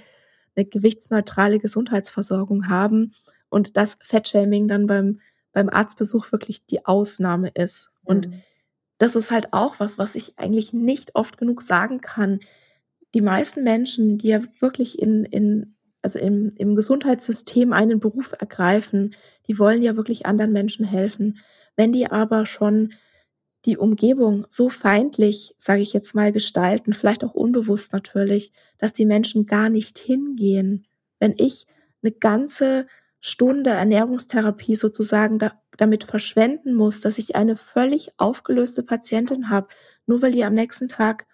eine gewichtsneutrale Gesundheitsversorgung haben und dass Fettshaming dann beim, beim Arztbesuch wirklich die Ausnahme ist. Mhm. Und das ist halt auch was, was ich eigentlich nicht oft genug sagen kann. Die meisten Menschen, die ja wirklich in, in also im, im Gesundheitssystem einen Beruf ergreifen, die wollen ja wirklich anderen Menschen helfen. Wenn die aber schon die Umgebung so feindlich, sage ich jetzt mal, gestalten, vielleicht auch unbewusst natürlich, dass die Menschen gar nicht hingehen. Wenn ich eine ganze Stunde Ernährungstherapie sozusagen da, damit verschwenden muss, dass ich eine völlig aufgelöste Patientin habe, nur weil die am nächsten Tag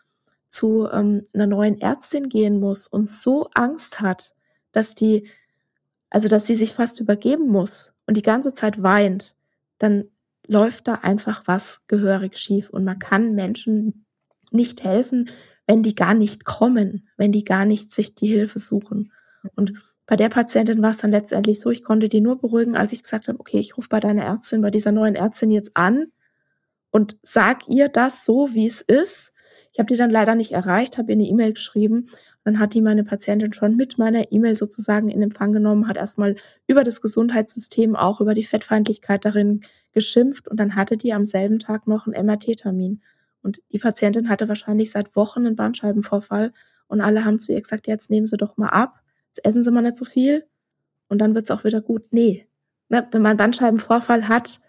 zu ähm, einer neuen Ärztin gehen muss und so Angst hat, dass die, also dass sie sich fast übergeben muss und die ganze Zeit weint, dann läuft da einfach was gehörig schief und man kann Menschen nicht helfen, wenn die gar nicht kommen, wenn die gar nicht sich die Hilfe suchen. Und bei der Patientin war es dann letztendlich so, ich konnte die nur beruhigen, als ich gesagt habe, okay, ich rufe bei deiner Ärztin, bei dieser neuen Ärztin jetzt an und sag ihr das so, wie es ist. Ich Ich habe die dann leider nicht erreicht, habe ihr eine E-Mail geschrieben. Dann hat die meine Patientin schon mit meiner E-Mail sozusagen in Empfang genommen, hat erstmal über das Gesundheitssystem, auch über die Fettfeindlichkeit darin geschimpft und dann hatte die am selben Tag noch einen MRT-Termin. Und die Patientin hatte wahrscheinlich seit Wochen einen Bandscheibenvorfall und alle haben zu ihr gesagt, jetzt nehmen Sie doch mal ab, jetzt essen Sie mal nicht so viel und dann wird's auch wieder gut. Nee, ne, wenn man Bandscheibenvorfall hat,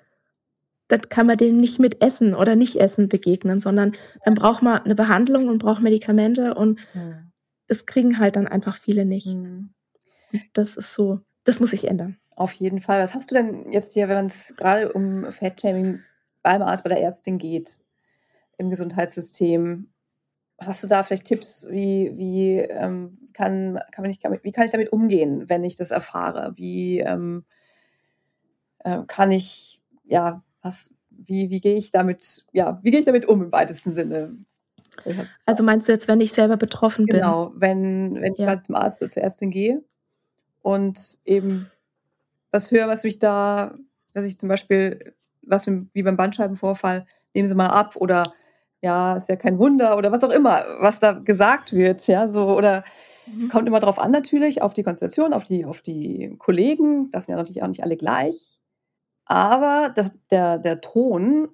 dann kann man dem nicht mit Essen oder nicht Essen begegnen, sondern dann braucht man eine Behandlung und braucht Medikamente und mhm. Das kriegen halt dann einfach viele nicht. Mhm. Das ist so, das muss sich ändern. Auf jeden Fall. Was hast du denn jetzt hier, wenn es gerade um Fettshaming beim Arzt, bei der Ärztin geht, im Gesundheitssystem? Hast du da vielleicht Tipps, wie, wie, ähm, kann, kann man nicht, wie kann ich damit umgehen, wenn ich das erfahre? Wie ähm, äh, kann ich, ja, was, wie, wie gehe ich damit, ja, wie gehe ich damit um im weitesten Sinne? Also meinst du jetzt, wenn ich selber betroffen bin? Genau, wenn, wenn ich quasi zum Arzt oder zur Ärztin gehe und eben was höre, was mich da, was ich zum Beispiel, was wie beim Bandscheibenvorfall, nehmen Sie mal ab oder ja, ist ja kein Wunder oder was auch immer, was da gesagt wird, ja, so oder mhm. kommt immer drauf an natürlich, auf die Konstellation, auf die, auf die Kollegen, das sind ja natürlich auch nicht alle gleich, aber das, der, der Ton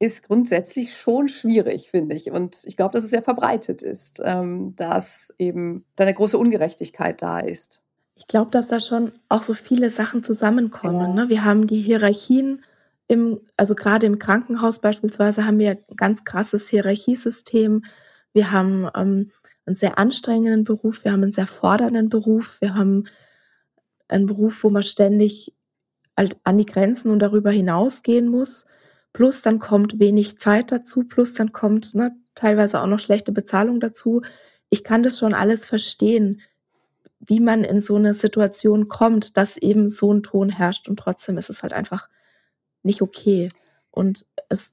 ist grundsätzlich schon schwierig, finde ich. Und ich glaube, dass es sehr verbreitet ist, ähm, dass eben da eine große Ungerechtigkeit da ist. Ich glaube, dass da schon auch so viele Sachen zusammenkommen. Ja. Ne? Wir haben die Hierarchien im, also gerade im Krankenhaus beispielsweise haben wir ein ganz krasses Hierarchiesystem. Wir haben ähm, einen sehr anstrengenden Beruf, wir haben einen sehr fordernden Beruf, wir haben einen Beruf, wo man ständig halt an die Grenzen und darüber hinausgehen muss. Plus dann kommt wenig Zeit dazu, plus dann kommt ne, teilweise auch noch schlechte Bezahlung dazu. Ich kann das schon alles verstehen, wie man in so eine Situation kommt, dass eben so ein Ton herrscht und trotzdem ist es halt einfach nicht okay. Und es,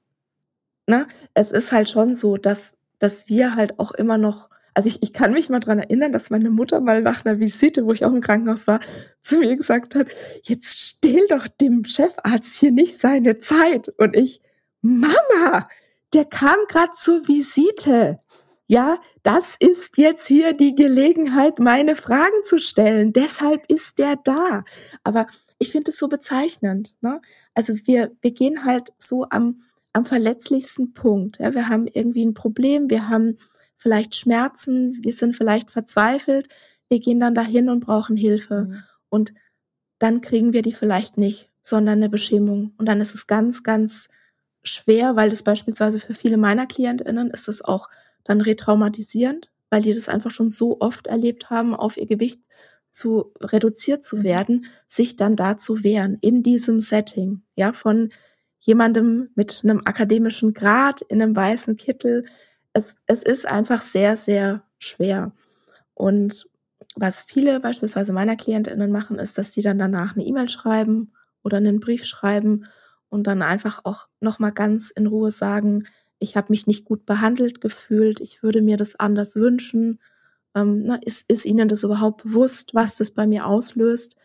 ne, es ist halt schon so, dass, dass wir halt auch immer noch also ich, ich kann mich mal dran erinnern, dass meine Mutter mal nach einer Visite, wo ich auch im Krankenhaus war, zu mir gesagt hat, jetzt still doch dem Chefarzt hier nicht seine Zeit. Und ich, Mama, der kam gerade zur Visite. Ja, das ist jetzt hier die Gelegenheit, meine Fragen zu stellen. Deshalb ist der da. Aber ich finde es so bezeichnend. Ne? Also wir, wir gehen halt so am, am verletzlichsten Punkt. Ja? Wir haben irgendwie ein Problem, wir haben vielleicht Schmerzen, wir sind vielleicht verzweifelt, wir gehen dann dahin und brauchen Hilfe. Mhm. Und dann kriegen wir die vielleicht nicht, sondern eine Beschämung. Und dann ist es ganz, ganz schwer, weil das beispielsweise für viele meiner KlientInnen ist es auch dann retraumatisierend, weil die das einfach schon so oft erlebt haben, auf ihr Gewicht zu reduziert zu mhm. werden, sich dann da zu wehren in diesem Setting, ja, von jemandem mit einem akademischen Grad in einem weißen Kittel, es, es ist einfach sehr, sehr schwer. Und was viele beispielsweise meiner KlientInnen machen, ist, dass die dann danach eine E-Mail schreiben oder einen Brief schreiben und dann einfach auch nochmal ganz in Ruhe sagen, ich habe mich nicht gut behandelt gefühlt, ich würde mir das anders wünschen. Ähm, na, ist, ist Ihnen das überhaupt bewusst, was das bei mir auslöst?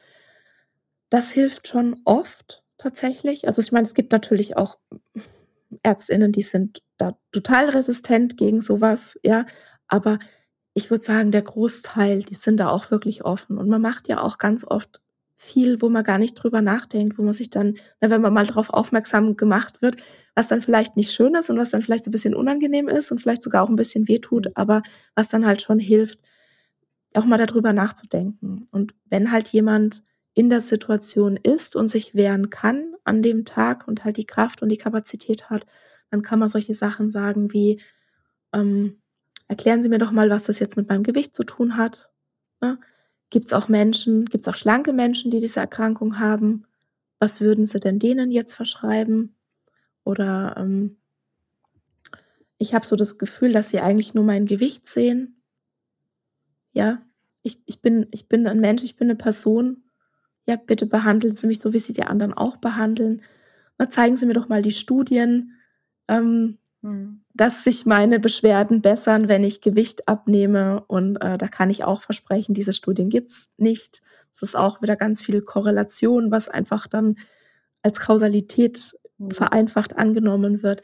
Das hilft schon oft tatsächlich. Also ich meine, es gibt natürlich auch Ärztinnen, die sind da total resistent gegen sowas, ja. Aber ich würde sagen, der Großteil, die sind da auch wirklich offen. Und man macht ja auch ganz oft viel, wo man gar nicht drüber nachdenkt, wo man sich dann, na, wenn man mal darauf aufmerksam gemacht wird, was dann vielleicht nicht schön ist und was dann vielleicht so ein bisschen unangenehm ist und vielleicht sogar auch ein bisschen wehtut, mhm. aber was dann halt schon hilft, auch mal darüber nachzudenken. Und wenn halt jemand in der Situation ist und sich wehren kann an dem Tag und halt die Kraft und die Kapazität hat, dann kann man solche Sachen sagen wie, ähm, erklären Sie mir doch mal, was das jetzt mit meinem Gewicht zu tun hat. Ne? Gibt es auch Menschen, gibt es auch schlanke Menschen, die diese Erkrankung haben? Was würden Sie denn denen jetzt verschreiben? Oder ähm, ich habe so das Gefühl, dass sie eigentlich nur mein Gewicht sehen. Ja, ich, ich, bin, ich bin ein Mensch, ich bin eine Person ja, bitte behandeln Sie mich so, wie Sie die anderen auch behandeln. Na, zeigen Sie mir doch mal die Studien, ähm, mhm. dass sich meine Beschwerden bessern, wenn ich Gewicht abnehme. Und äh, da kann ich auch versprechen, diese Studien gibt's nicht. Es ist auch wieder ganz viel Korrelation, was einfach dann als Kausalität mhm. vereinfacht angenommen wird.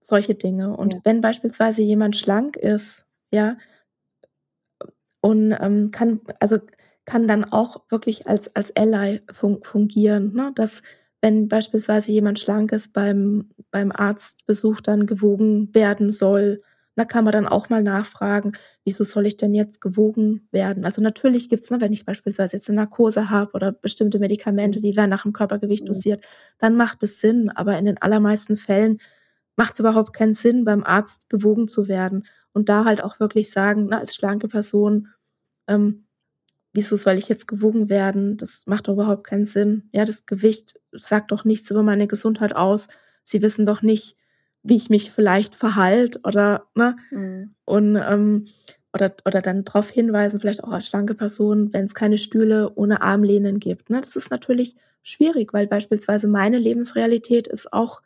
solche Dinge. Und ja. wenn beispielsweise jemand schlank ist, ja, und ähm, kann, also kann dann auch wirklich als, als Ally fun fungieren, ne? dass wenn beispielsweise jemand schlank ist, beim, beim Arztbesuch dann gewogen werden soll, da kann man dann auch mal nachfragen, wieso soll ich denn jetzt gewogen werden? Also natürlich gibt's, ne, wenn ich beispielsweise jetzt eine Narkose habe oder bestimmte Medikamente, die werden nach dem Körpergewicht dosiert, dann macht es Sinn. Aber in den allermeisten Fällen macht es überhaupt keinen Sinn, beim Arzt gewogen zu werden. Und da halt auch wirklich sagen, na, als schlanke Person, ähm, wieso soll ich jetzt gewogen werden? Das macht doch überhaupt keinen Sinn. Ja, das Gewicht sagt doch nichts über meine Gesundheit aus. Sie wissen doch nicht, wie ich mich vielleicht verhalte oder ne mhm. und ähm, oder oder dann darauf hinweisen, vielleicht auch als schlanke Person, wenn es keine Stühle ohne Armlehnen gibt. Ne, das ist natürlich schwierig, weil beispielsweise meine Lebensrealität ist auch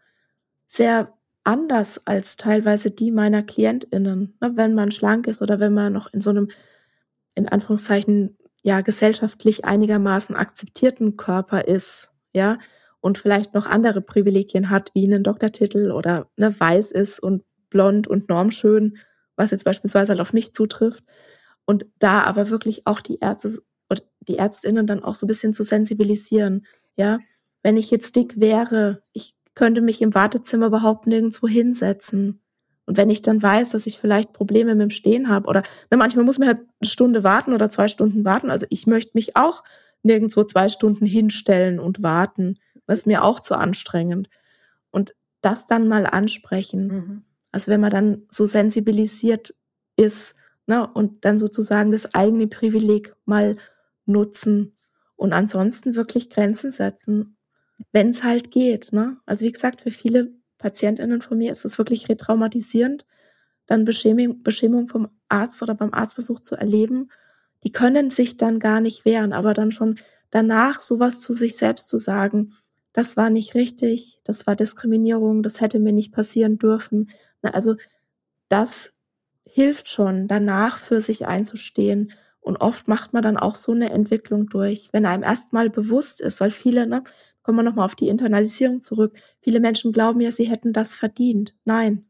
sehr anders als teilweise die meiner KlientInnen. Ne, wenn man schlank ist oder wenn man noch in so einem in Anführungszeichen ja gesellschaftlich einigermaßen akzeptierten Körper ist, ja, und vielleicht noch andere Privilegien hat, wie einen Doktortitel oder ne, weiß ist und blond und normschön, was jetzt beispielsweise halt auf mich zutrifft. Und da aber wirklich auch die Ärzte oder die Ärztinnen dann auch so ein bisschen zu sensibilisieren. Ja, wenn ich jetzt dick wäre, ich könnte mich im Wartezimmer überhaupt nirgendwo hinsetzen. Und wenn ich dann weiß, dass ich vielleicht Probleme mit dem Stehen habe oder ne, manchmal muss man halt eine Stunde warten oder zwei Stunden warten. Also ich möchte mich auch nirgendwo zwei Stunden hinstellen und warten. Das ist mir auch zu anstrengend. Und das dann mal ansprechen. Mhm. Also wenn man dann so sensibilisiert ist, ne, und dann sozusagen das eigene Privileg mal nutzen und ansonsten wirklich Grenzen setzen, wenn es halt geht. Ne? Also wie gesagt, für viele PatientInnen von mir ist es wirklich retraumatisierend, dann Beschämung, Beschämung vom Arzt oder beim Arztbesuch zu erleben. Die können sich dann gar nicht wehren, aber dann schon danach sowas zu sich selbst zu sagen, das war nicht richtig, das war Diskriminierung, das hätte mir nicht passieren dürfen. Also das hilft schon, danach für sich einzustehen. Und oft macht man dann auch so eine Entwicklung durch, wenn einem erstmal bewusst ist, weil viele, ne, kommen wir nochmal auf die Internalisierung zurück, viele Menschen glauben ja, sie hätten das verdient. Nein,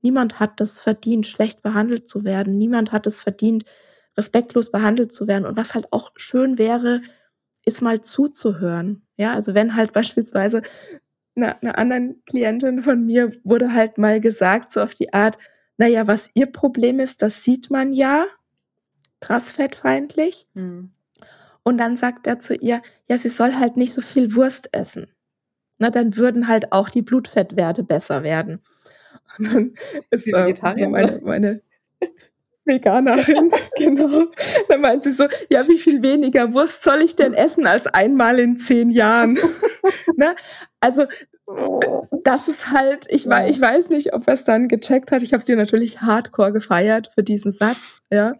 niemand hat das verdient, schlecht behandelt zu werden. Niemand hat es verdient, respektlos behandelt zu werden. Und was halt auch schön wäre, ist mal zuzuhören. Ja, also wenn halt beispielsweise einer, einer anderen Klientin von mir wurde halt mal gesagt, so auf die Art, naja, was ihr Problem ist, das sieht man ja, krass fettfeindlich. Mhm. Und dann sagt er zu ihr, ja, sie soll halt nicht so viel Wurst essen. Na, dann würden halt auch die Blutfettwerte besser werden. Und dann ist äh, so meine, meine Veganerin, genau. Dann meint sie so, ja, wie viel weniger Wurst soll ich denn essen als einmal in zehn Jahren? ne? Also das ist halt, ich, ja. ich weiß nicht, ob er es dann gecheckt hat. Ich habe sie natürlich hardcore gefeiert für diesen Satz. Ja.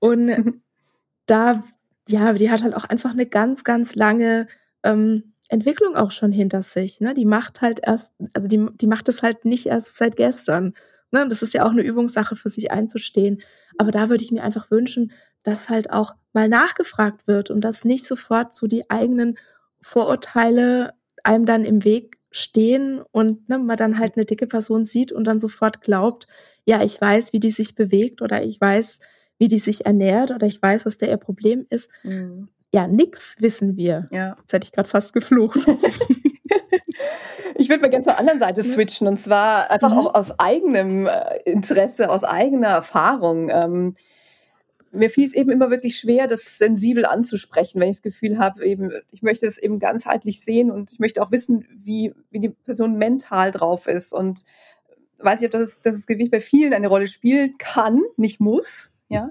Und da, ja, die hat halt auch einfach eine ganz, ganz lange ähm, Entwicklung auch schon hinter sich. Ne? Die macht halt erst, also die, die macht es halt nicht erst seit gestern. Ne? Das ist ja auch eine Übungssache für sich einzustehen. Aber da würde ich mir einfach wünschen, dass halt auch mal nachgefragt wird und dass nicht sofort so die eigenen Vorurteile einem dann im Weg stehen und ne, man dann halt eine dicke Person sieht und dann sofort glaubt, ja, ich weiß, wie die sich bewegt oder ich weiß, wie die sich ernährt oder ich weiß, was der ihr Problem ist. Mhm. Ja, nix wissen wir. Ja. Jetzt hätte ich gerade fast geflucht. Ich würde mal gerne zur anderen Seite switchen und zwar einfach mhm. auch aus eigenem äh, Interesse, aus eigener Erfahrung. Ähm, mir fiel es eben immer wirklich schwer, das sensibel anzusprechen, wenn ich das Gefühl habe, eben, ich möchte es eben ganzheitlich sehen und ich möchte auch wissen, wie, wie die Person mental drauf ist. Und weiß ich, ob das, das Gewicht bei vielen eine Rolle spielen kann, nicht muss, ja.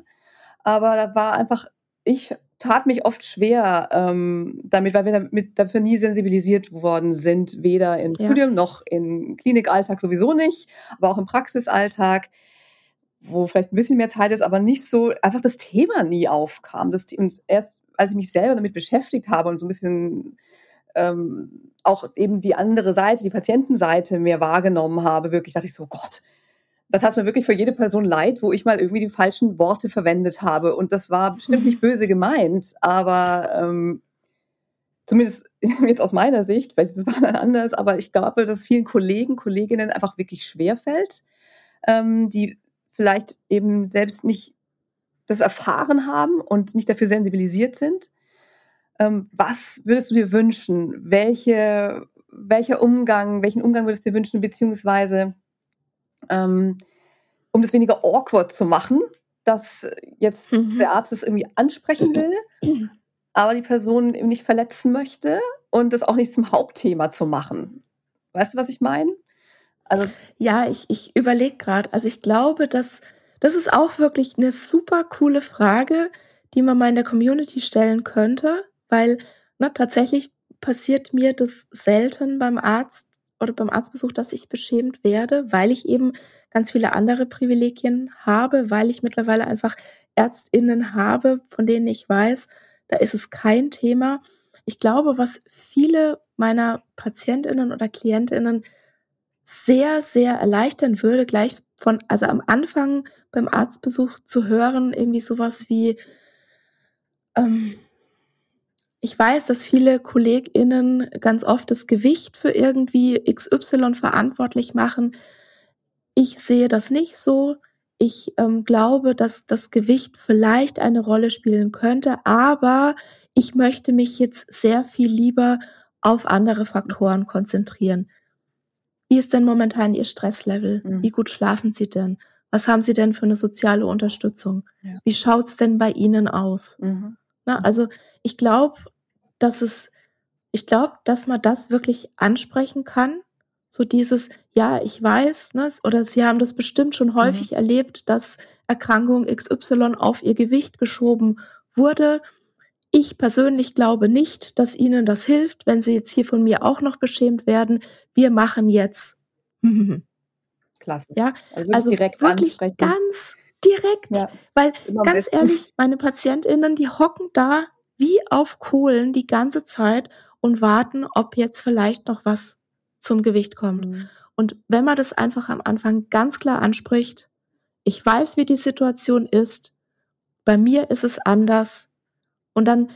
Aber da war einfach, ich tat mich oft schwer ähm, damit, weil wir damit dafür nie sensibilisiert worden sind, weder im ja. Studium noch im Klinikalltag sowieso nicht, aber auch im Praxisalltag, wo vielleicht ein bisschen mehr Zeit ist, aber nicht so einfach das Thema nie aufkam. Das, und erst als ich mich selber damit beschäftigt habe und so ein bisschen ähm, auch eben die andere Seite, die Patientenseite mehr wahrgenommen habe, wirklich dachte ich so, Gott, da tat es mir wirklich für jede Person leid, wo ich mal irgendwie die falschen Worte verwendet habe. Und das war bestimmt nicht böse gemeint, aber ähm, zumindest jetzt aus meiner Sicht, vielleicht ist es dann anders, aber ich glaube, dass vielen Kollegen, Kolleginnen einfach wirklich schwer fällt, ähm, die vielleicht eben selbst nicht das erfahren haben und nicht dafür sensibilisiert sind. Ähm, was würdest du dir wünschen? Welche, welcher Umgang, welchen Umgang würdest du dir wünschen, beziehungsweise ähm, um das weniger awkward zu machen, dass jetzt mhm. der Arzt es irgendwie ansprechen will, aber die Person eben nicht verletzen möchte und das auch nicht zum Hauptthema zu machen. Weißt du, was ich meine? Also ja, ich, ich überlege gerade. Also ich glaube, dass das ist auch wirklich eine super coole Frage, die man mal in der Community stellen könnte, weil na, ne, tatsächlich passiert mir das selten beim Arzt oder beim Arztbesuch, dass ich beschämt werde, weil ich eben ganz viele andere Privilegien habe, weil ich mittlerweile einfach Ärztinnen habe, von denen ich weiß, da ist es kein Thema. Ich glaube, was viele meiner Patientinnen oder Klientinnen sehr, sehr erleichtern würde, gleich von, also am Anfang beim Arztbesuch zu hören, irgendwie sowas wie, ähm, ich weiß, dass viele KollegInnen ganz oft das Gewicht für irgendwie XY verantwortlich machen. Ich sehe das nicht so. Ich ähm, glaube, dass das Gewicht vielleicht eine Rolle spielen könnte, aber ich möchte mich jetzt sehr viel lieber auf andere Faktoren konzentrieren. Wie ist denn momentan Ihr Stresslevel? Mhm. Wie gut schlafen Sie denn? Was haben Sie denn für eine soziale Unterstützung? Ja. Wie schaut's denn bei Ihnen aus? Mhm. Na, also ich glaube, dass es, ich glaube, dass man das wirklich ansprechen kann. So dieses, ja, ich weiß, ne, oder Sie haben das bestimmt schon häufig mhm. erlebt, dass Erkrankung XY auf Ihr Gewicht geschoben wurde. Ich persönlich glaube nicht, dass Ihnen das hilft, wenn Sie jetzt hier von mir auch noch beschämt werden. Wir machen jetzt. Klasse. Ja, also, also direkt wirklich ansprechen. ganz direkt, ja, weil ganz ehrlich, meine Patientinnen, die hocken da wie auf Kohlen die ganze Zeit und warten, ob jetzt vielleicht noch was zum Gewicht kommt. Mhm. Und wenn man das einfach am Anfang ganz klar anspricht, ich weiß, wie die Situation ist, bei mir ist es anders, und dann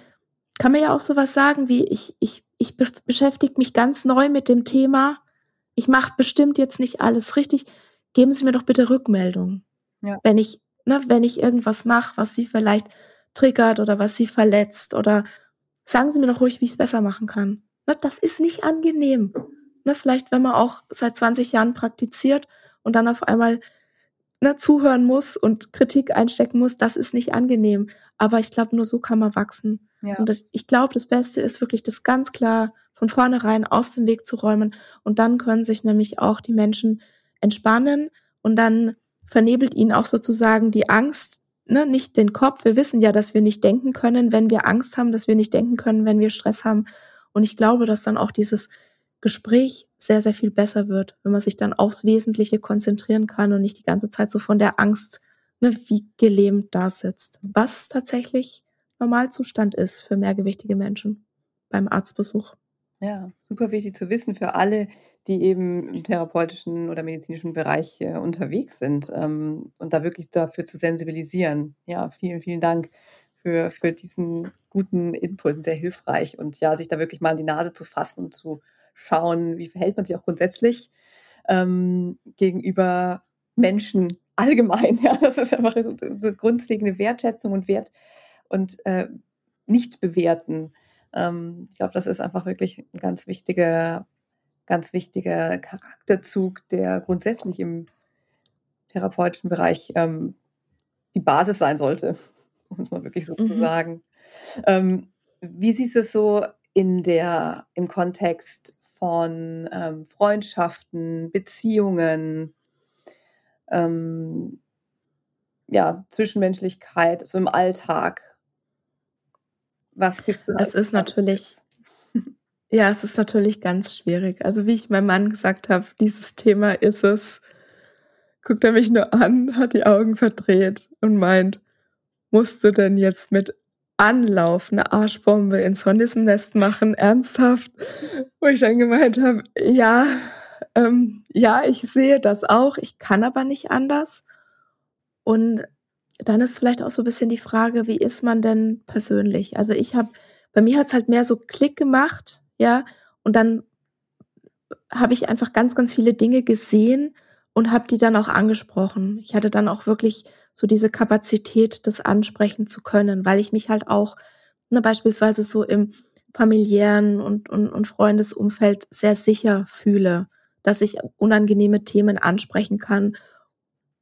kann man ja auch sowas sagen wie, ich, ich, ich be beschäftige mich ganz neu mit dem Thema. Ich mache bestimmt jetzt nicht alles richtig. Geben Sie mir doch bitte Rückmeldung. Ja. Wenn ich, ne, wenn ich irgendwas mache, was Sie vielleicht triggert oder was Sie verletzt oder sagen Sie mir doch ruhig, wie ich es besser machen kann. Ne, das ist nicht angenehm. Ne, vielleicht, wenn man auch seit 20 Jahren praktiziert und dann auf einmal ne, zuhören muss und Kritik einstecken muss, das ist nicht angenehm. Aber ich glaube, nur so kann man wachsen. Ja. Und das, ich glaube, das Beste ist wirklich, das ganz klar von vornherein aus dem Weg zu räumen. Und dann können sich nämlich auch die Menschen entspannen und dann vernebelt ihnen auch sozusagen die Angst, ne, nicht den Kopf. Wir wissen ja, dass wir nicht denken können, wenn wir Angst haben, dass wir nicht denken können, wenn wir Stress haben. Und ich glaube, dass dann auch dieses Gespräch sehr, sehr viel besser wird, wenn man sich dann aufs Wesentliche konzentrieren kann und nicht die ganze Zeit so von der Angst ne, wie gelähmt da sitzt. Was tatsächlich Normalzustand ist für mehrgewichtige Menschen beim Arztbesuch. Ja, super wichtig zu wissen für alle, die eben im therapeutischen oder medizinischen Bereich äh, unterwegs sind ähm, und da wirklich dafür zu sensibilisieren. Ja, vielen, vielen Dank für, für diesen guten Input, sehr hilfreich und ja, sich da wirklich mal an die Nase zu fassen und zu schauen, wie verhält man sich auch grundsätzlich ähm, gegenüber Menschen allgemein. Ja, das ist einfach so, so grundlegende Wertschätzung und Wert und äh, nicht bewerten. Ähm, ich glaube, das ist einfach wirklich ein ganz wichtiger, ganz wichtiger Charakterzug, der grundsätzlich im therapeutischen Bereich ähm, die Basis sein sollte, um es mal wirklich so mhm. zu sagen. Ähm, wie siehst du es so in der, im Kontext von ähm, Freundschaften, Beziehungen, ähm, ja, Zwischenmenschlichkeit, so im Alltag. Was gibst du? Es ist natürlich, ja, es ist natürlich ganz schwierig. Also wie ich meinem Mann gesagt habe, dieses Thema ist es, guckt er mich nur an, hat die Augen verdreht und meint, musst du denn jetzt mit Anlauf eine Arschbombe ins Hornissennest machen, ernsthaft? Wo ich dann gemeint habe, ja, ähm, ja, ich sehe das auch, ich kann aber nicht anders. Und dann ist vielleicht auch so ein bisschen die Frage, wie ist man denn persönlich? Also ich habe bei mir hat's halt mehr so Klick gemacht, ja, und dann habe ich einfach ganz, ganz viele Dinge gesehen und habe die dann auch angesprochen. Ich hatte dann auch wirklich so diese Kapazität, das ansprechen zu können, weil ich mich halt auch ne, beispielsweise so im familiären und, und, und Freundesumfeld sehr sicher fühle, dass ich unangenehme Themen ansprechen kann,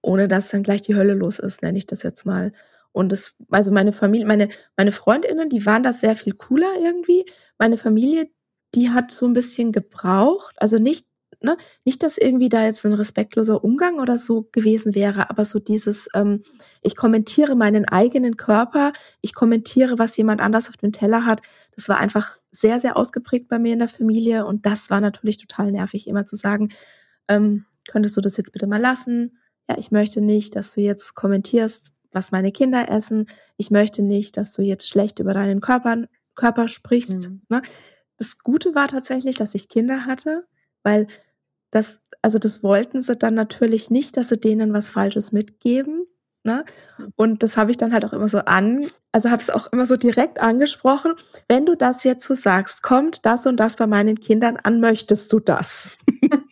ohne dass dann gleich die Hölle los ist, nenne ich das jetzt mal. Und das, also meine Familie, meine, meine Freundinnen, die waren da sehr viel cooler irgendwie. Meine Familie, die hat so ein bisschen gebraucht, also nicht ne, nicht, dass irgendwie da jetzt ein respektloser Umgang oder so gewesen wäre, aber so dieses, ähm, ich kommentiere meinen eigenen Körper, ich kommentiere, was jemand anders auf dem Teller hat, das war einfach sehr, sehr ausgeprägt bei mir in der Familie und das war natürlich total nervig, immer zu sagen, ähm, könntest du das jetzt bitte mal lassen? Ja, ich möchte nicht, dass du jetzt kommentierst, was meine Kinder essen. Ich möchte nicht, dass du jetzt schlecht über deinen Körper, Körper sprichst. Mhm. Ne? Das Gute war tatsächlich, dass ich Kinder hatte, weil das, also das wollten sie dann natürlich nicht, dass sie denen was Falsches mitgeben. Ne? Und das habe ich dann halt auch immer so an, also habe es auch immer so direkt angesprochen. Wenn du das jetzt so sagst, kommt das und das bei meinen Kindern an, möchtest du das?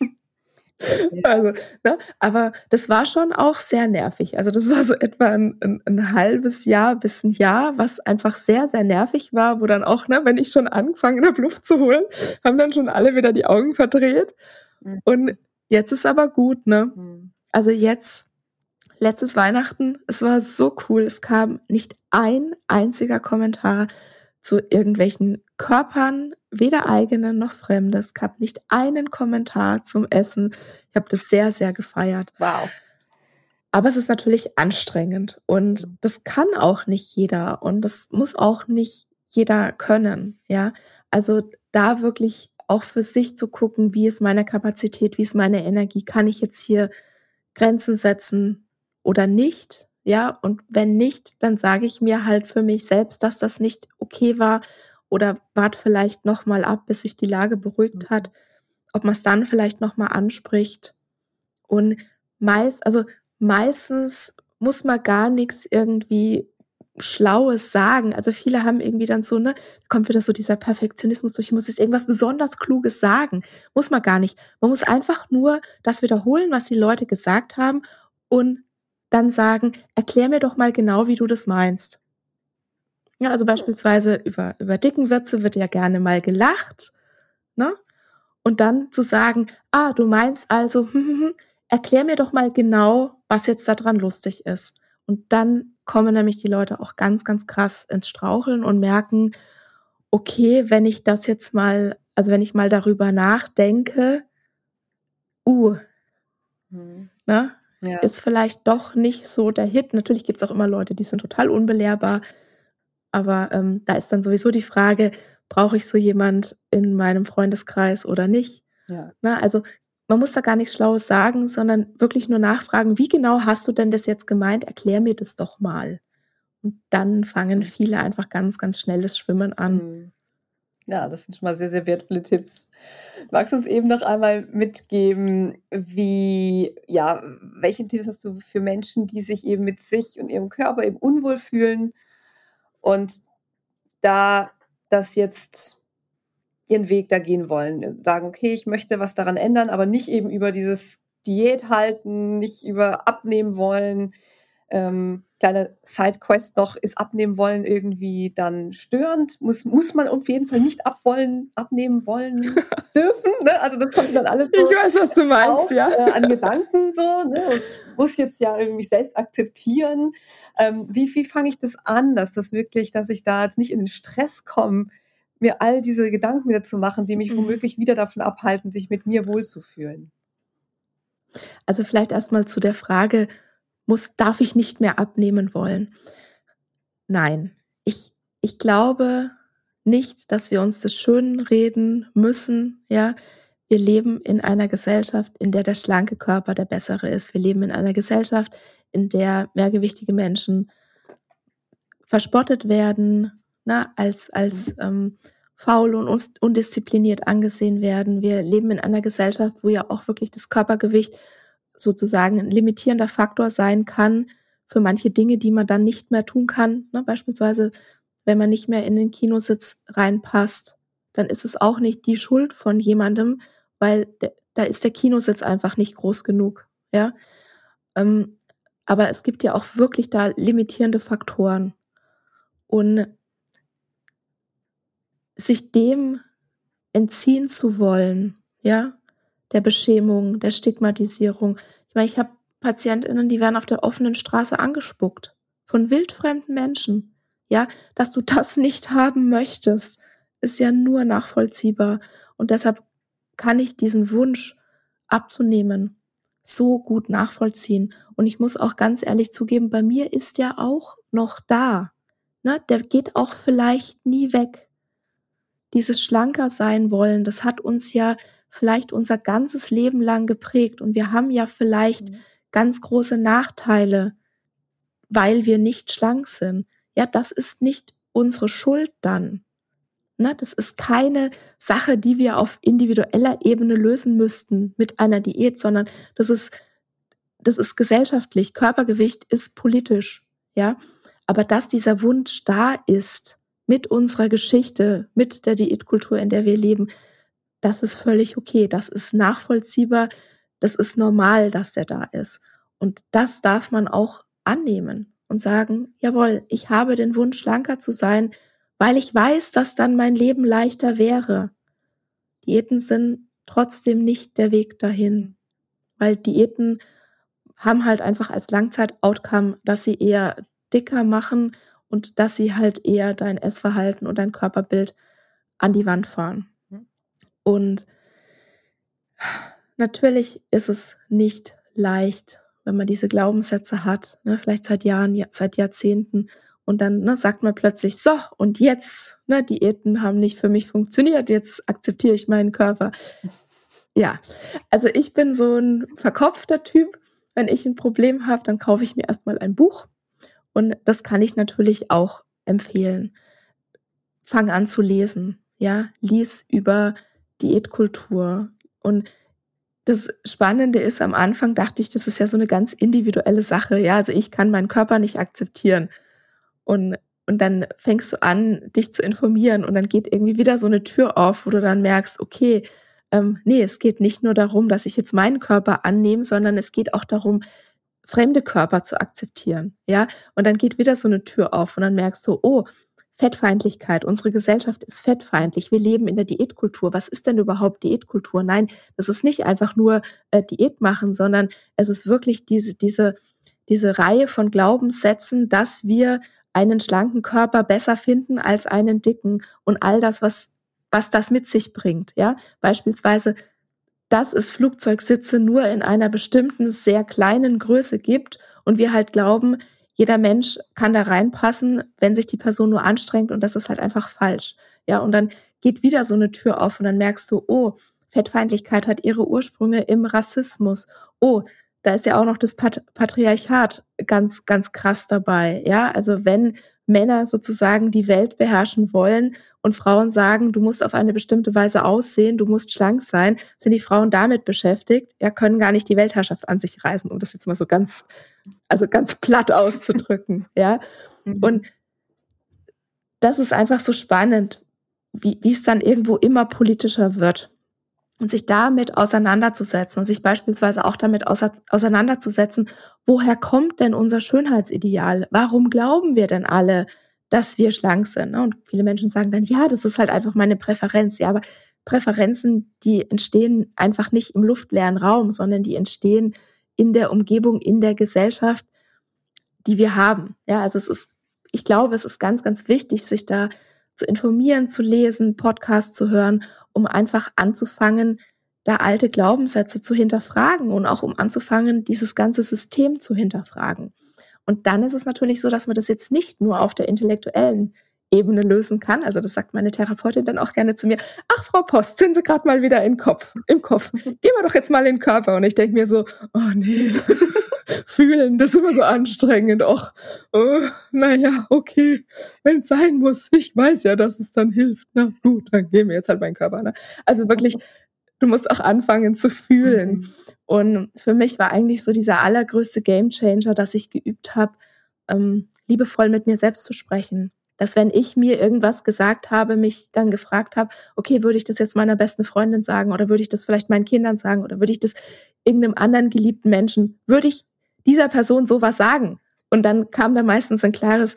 also, ne? aber das war schon auch sehr nervig. Also das war so etwa ein, ein, ein, halbes Jahr bis ein Jahr, was einfach sehr, sehr nervig war, wo dann auch, ne, wenn ich schon angefangen habe, Luft zu holen, haben dann schon alle wieder die Augen verdreht. Mhm. Und jetzt ist aber gut, ne? Mhm. Also jetzt, letztes Weihnachten, es war so cool. Es kam nicht ein einziger Kommentar zu irgendwelchen Körpern, weder eigenen noch fremdes. Es gab nicht einen Kommentar zum Essen. Ich habe das sehr, sehr gefeiert. Wow. Aber es ist natürlich anstrengend und mhm. das kann auch nicht jeder und das muss auch nicht jeder können, ja. Also da wirklich auch für sich zu gucken, wie ist meine Kapazität, wie ist meine Energie, kann ich jetzt hier Grenzen setzen oder nicht? Ja, und wenn nicht, dann sage ich mir halt für mich selbst, dass das nicht okay war oder wart vielleicht noch mal ab, bis sich die Lage beruhigt hat, ob man es dann vielleicht noch mal anspricht. Und meist, also meistens muss man gar nichts irgendwie Schlaues sagen. Also viele haben irgendwie dann so, ne, kommt wieder so dieser Perfektionismus durch, ich muss jetzt irgendwas besonders Kluges sagen. Muss man gar nicht. Man muss einfach nur das wiederholen, was die Leute gesagt haben und dann sagen, erklär mir doch mal genau, wie du das meinst. Ja, also beispielsweise über, über Dickenwürze wird ja gerne mal gelacht, ne? Und dann zu sagen, ah, du meinst also, hm, hm, hm, erklär mir doch mal genau, was jetzt daran lustig ist. Und dann kommen nämlich die Leute auch ganz, ganz krass ins Straucheln und merken, okay, wenn ich das jetzt mal, also wenn ich mal darüber nachdenke, uh, mhm. ne, ja. ist vielleicht doch nicht so der Hit. Natürlich gibt's auch immer Leute, die sind total unbelehrbar, aber ähm, da ist dann sowieso die Frage, brauche ich so jemand in meinem Freundeskreis oder nicht? Ja. Na, also man muss da gar nichts Schlaues sagen, sondern wirklich nur nachfragen, wie genau hast du denn das jetzt gemeint? Erklär mir das doch mal. Und dann fangen viele einfach ganz, ganz schnelles Schwimmen an. Mhm. Ja, das sind schon mal sehr, sehr wertvolle Tipps. Magst du uns eben noch einmal mitgeben, wie, ja, welche Tipps hast du für Menschen, die sich eben mit sich und ihrem Körper eben unwohl fühlen und da das jetzt ihren Weg da gehen wollen. Sagen, okay, ich möchte was daran ändern, aber nicht eben über dieses Diät halten, nicht über abnehmen wollen. Ähm, kleine Sidequest noch, ist abnehmen wollen irgendwie dann störend? Muss, muss man auf jeden Fall nicht abwollen, abnehmen wollen dürfen? Ne? Also das kommt dann alles so Ich weiß, was du meinst, auf, ja. Äh, an Gedanken so. Ne? Und ich muss jetzt ja irgendwie selbst akzeptieren. Ähm, wie wie fange ich das an, dass das wirklich, dass ich da jetzt nicht in den Stress komme, mir all diese Gedanken wieder zu machen, die mich mhm. womöglich wieder davon abhalten, sich mit mir wohlzufühlen. Also vielleicht erstmal zu der Frage, muss, darf ich nicht mehr abnehmen wollen? Nein, ich, ich glaube nicht, dass wir uns das schön reden müssen, ja. Wir leben in einer Gesellschaft, in der der schlanke Körper der bessere ist. Wir leben in einer Gesellschaft, in der mehrgewichtige Menschen verspottet werden, na, als, als mhm. ähm, faul und undiszipliniert angesehen werden. Wir leben in einer Gesellschaft, wo ja auch wirklich das Körpergewicht sozusagen ein limitierender Faktor sein kann für manche Dinge, die man dann nicht mehr tun kann. Ne? Beispielsweise wenn man nicht mehr in den Kinositz reinpasst, dann ist es auch nicht die Schuld von jemandem, weil da ist der Kinositz einfach nicht groß genug. Ja, ähm, aber es gibt ja auch wirklich da limitierende Faktoren und sich dem entziehen zu wollen, ja, der Beschämung, der Stigmatisierung. Ich meine, ich habe Patientinnen, die werden auf der offenen Straße angespuckt von wildfremden Menschen. Ja, dass du das nicht haben möchtest, ist ja nur nachvollziehbar. Und deshalb kann ich diesen Wunsch abzunehmen so gut nachvollziehen. Und ich muss auch ganz ehrlich zugeben, bei mir ist der auch noch da. Ne? Der geht auch vielleicht nie weg. Dieses schlanker sein wollen, das hat uns ja vielleicht unser ganzes Leben lang geprägt. Und wir haben ja vielleicht mhm. ganz große Nachteile, weil wir nicht schlank sind. Ja, das ist nicht unsere Schuld dann. Ne, das ist keine Sache, die wir auf individueller Ebene lösen müssten mit einer Diät, sondern das ist, das ist gesellschaftlich. Körpergewicht ist politisch, ja. Aber dass dieser Wunsch da ist, mit unserer Geschichte, mit der Diätkultur, in der wir leben, das ist völlig okay. Das ist nachvollziehbar. Das ist normal, dass der da ist. Und das darf man auch annehmen und sagen, jawohl, ich habe den Wunsch, schlanker zu sein, weil ich weiß, dass dann mein Leben leichter wäre. Diäten sind trotzdem nicht der Weg dahin, weil Diäten haben halt einfach als Langzeit-Outcome, dass sie eher dicker machen und dass sie halt eher dein Essverhalten und dein Körperbild an die Wand fahren. Und natürlich ist es nicht leicht, wenn man diese Glaubenssätze hat, ne, vielleicht seit Jahren, seit Jahrzehnten und dann ne, sagt man plötzlich, so, und jetzt, ne, Diäten haben nicht für mich funktioniert, jetzt akzeptiere ich meinen Körper. Ja, also ich bin so ein verkopfter Typ. Wenn ich ein Problem habe, dann kaufe ich mir erstmal ein Buch. Und das kann ich natürlich auch empfehlen. Fang an zu lesen. Ja, lies über Diätkultur. Und das Spannende ist, am Anfang dachte ich, das ist ja so eine ganz individuelle Sache. Ja, also ich kann meinen Körper nicht akzeptieren. Und, und dann fängst du an, dich zu informieren und dann geht irgendwie wieder so eine Tür auf, wo du dann merkst, okay, ähm, nee, es geht nicht nur darum, dass ich jetzt meinen Körper annehme, sondern es geht auch darum, fremde Körper zu akzeptieren, ja. Und dann geht wieder so eine Tür auf und dann merkst du, oh, Fettfeindlichkeit. Unsere Gesellschaft ist fettfeindlich. Wir leben in der Diätkultur. Was ist denn überhaupt Diätkultur? Nein, das ist nicht einfach nur äh, Diät machen, sondern es ist wirklich diese, diese, diese Reihe von Glaubenssätzen, dass wir einen schlanken Körper besser finden als einen dicken und all das, was, was das mit sich bringt. Ja, beispielsweise, dass es Flugzeugsitze nur in einer bestimmten sehr kleinen Größe gibt und wir halt glauben, jeder Mensch kann da reinpassen, wenn sich die Person nur anstrengt und das ist halt einfach falsch. Ja, und dann geht wieder so eine Tür auf und dann merkst du, oh, Fettfeindlichkeit hat ihre Ursprünge im Rassismus. Oh, da ist ja auch noch das Pat Patriarchat ganz, ganz krass dabei. Ja, also wenn Männer sozusagen die Welt beherrschen wollen und Frauen sagen, du musst auf eine bestimmte Weise aussehen, du musst schlank sein, sind die Frauen damit beschäftigt, ja, können gar nicht die Weltherrschaft an sich reißen, um das jetzt mal so ganz, also ganz platt auszudrücken, ja. Mhm. Und das ist einfach so spannend, wie, wie es dann irgendwo immer politischer wird und sich damit auseinanderzusetzen und sich beispielsweise auch damit auseinanderzusetzen, woher kommt denn unser Schönheitsideal? Warum glauben wir denn alle, dass wir schlank sind? Ne? Und viele Menschen sagen dann, ja, das ist halt einfach meine Präferenz. Ja, aber Präferenzen, die entstehen einfach nicht im luftleeren Raum, sondern die entstehen in der Umgebung, in der Gesellschaft, die wir haben. Ja, also es ist, ich glaube, es ist ganz, ganz wichtig, sich da zu informieren, zu lesen, Podcasts zu hören, um einfach anzufangen, da alte Glaubenssätze zu hinterfragen und auch um anzufangen, dieses ganze System zu hinterfragen. Und dann ist es natürlich so, dass man das jetzt nicht nur auf der intellektuellen Ebene lösen kann. Also das sagt meine Therapeutin dann auch gerne zu mir. Ach, Frau Post, sind Sie gerade mal wieder im Kopf, im Kopf. Gehen wir doch jetzt mal in den Körper. Und ich denke mir so, oh nee fühlen. Das ist immer so anstrengend. Och, oh, naja, okay, wenn es sein muss. Ich weiß ja, dass es dann hilft. Na gut, dann gehen wir jetzt halt meinen Körper. Ne? Also wirklich, du musst auch anfangen zu fühlen. Mhm. Und für mich war eigentlich so dieser allergrößte Gamechanger, dass ich geübt habe, ähm, liebevoll mit mir selbst zu sprechen. Dass wenn ich mir irgendwas gesagt habe, mich dann gefragt habe, okay, würde ich das jetzt meiner besten Freundin sagen oder würde ich das vielleicht meinen Kindern sagen oder würde ich das irgendeinem anderen geliebten Menschen, würde ich dieser Person sowas sagen? Und dann kam da meistens ein klares,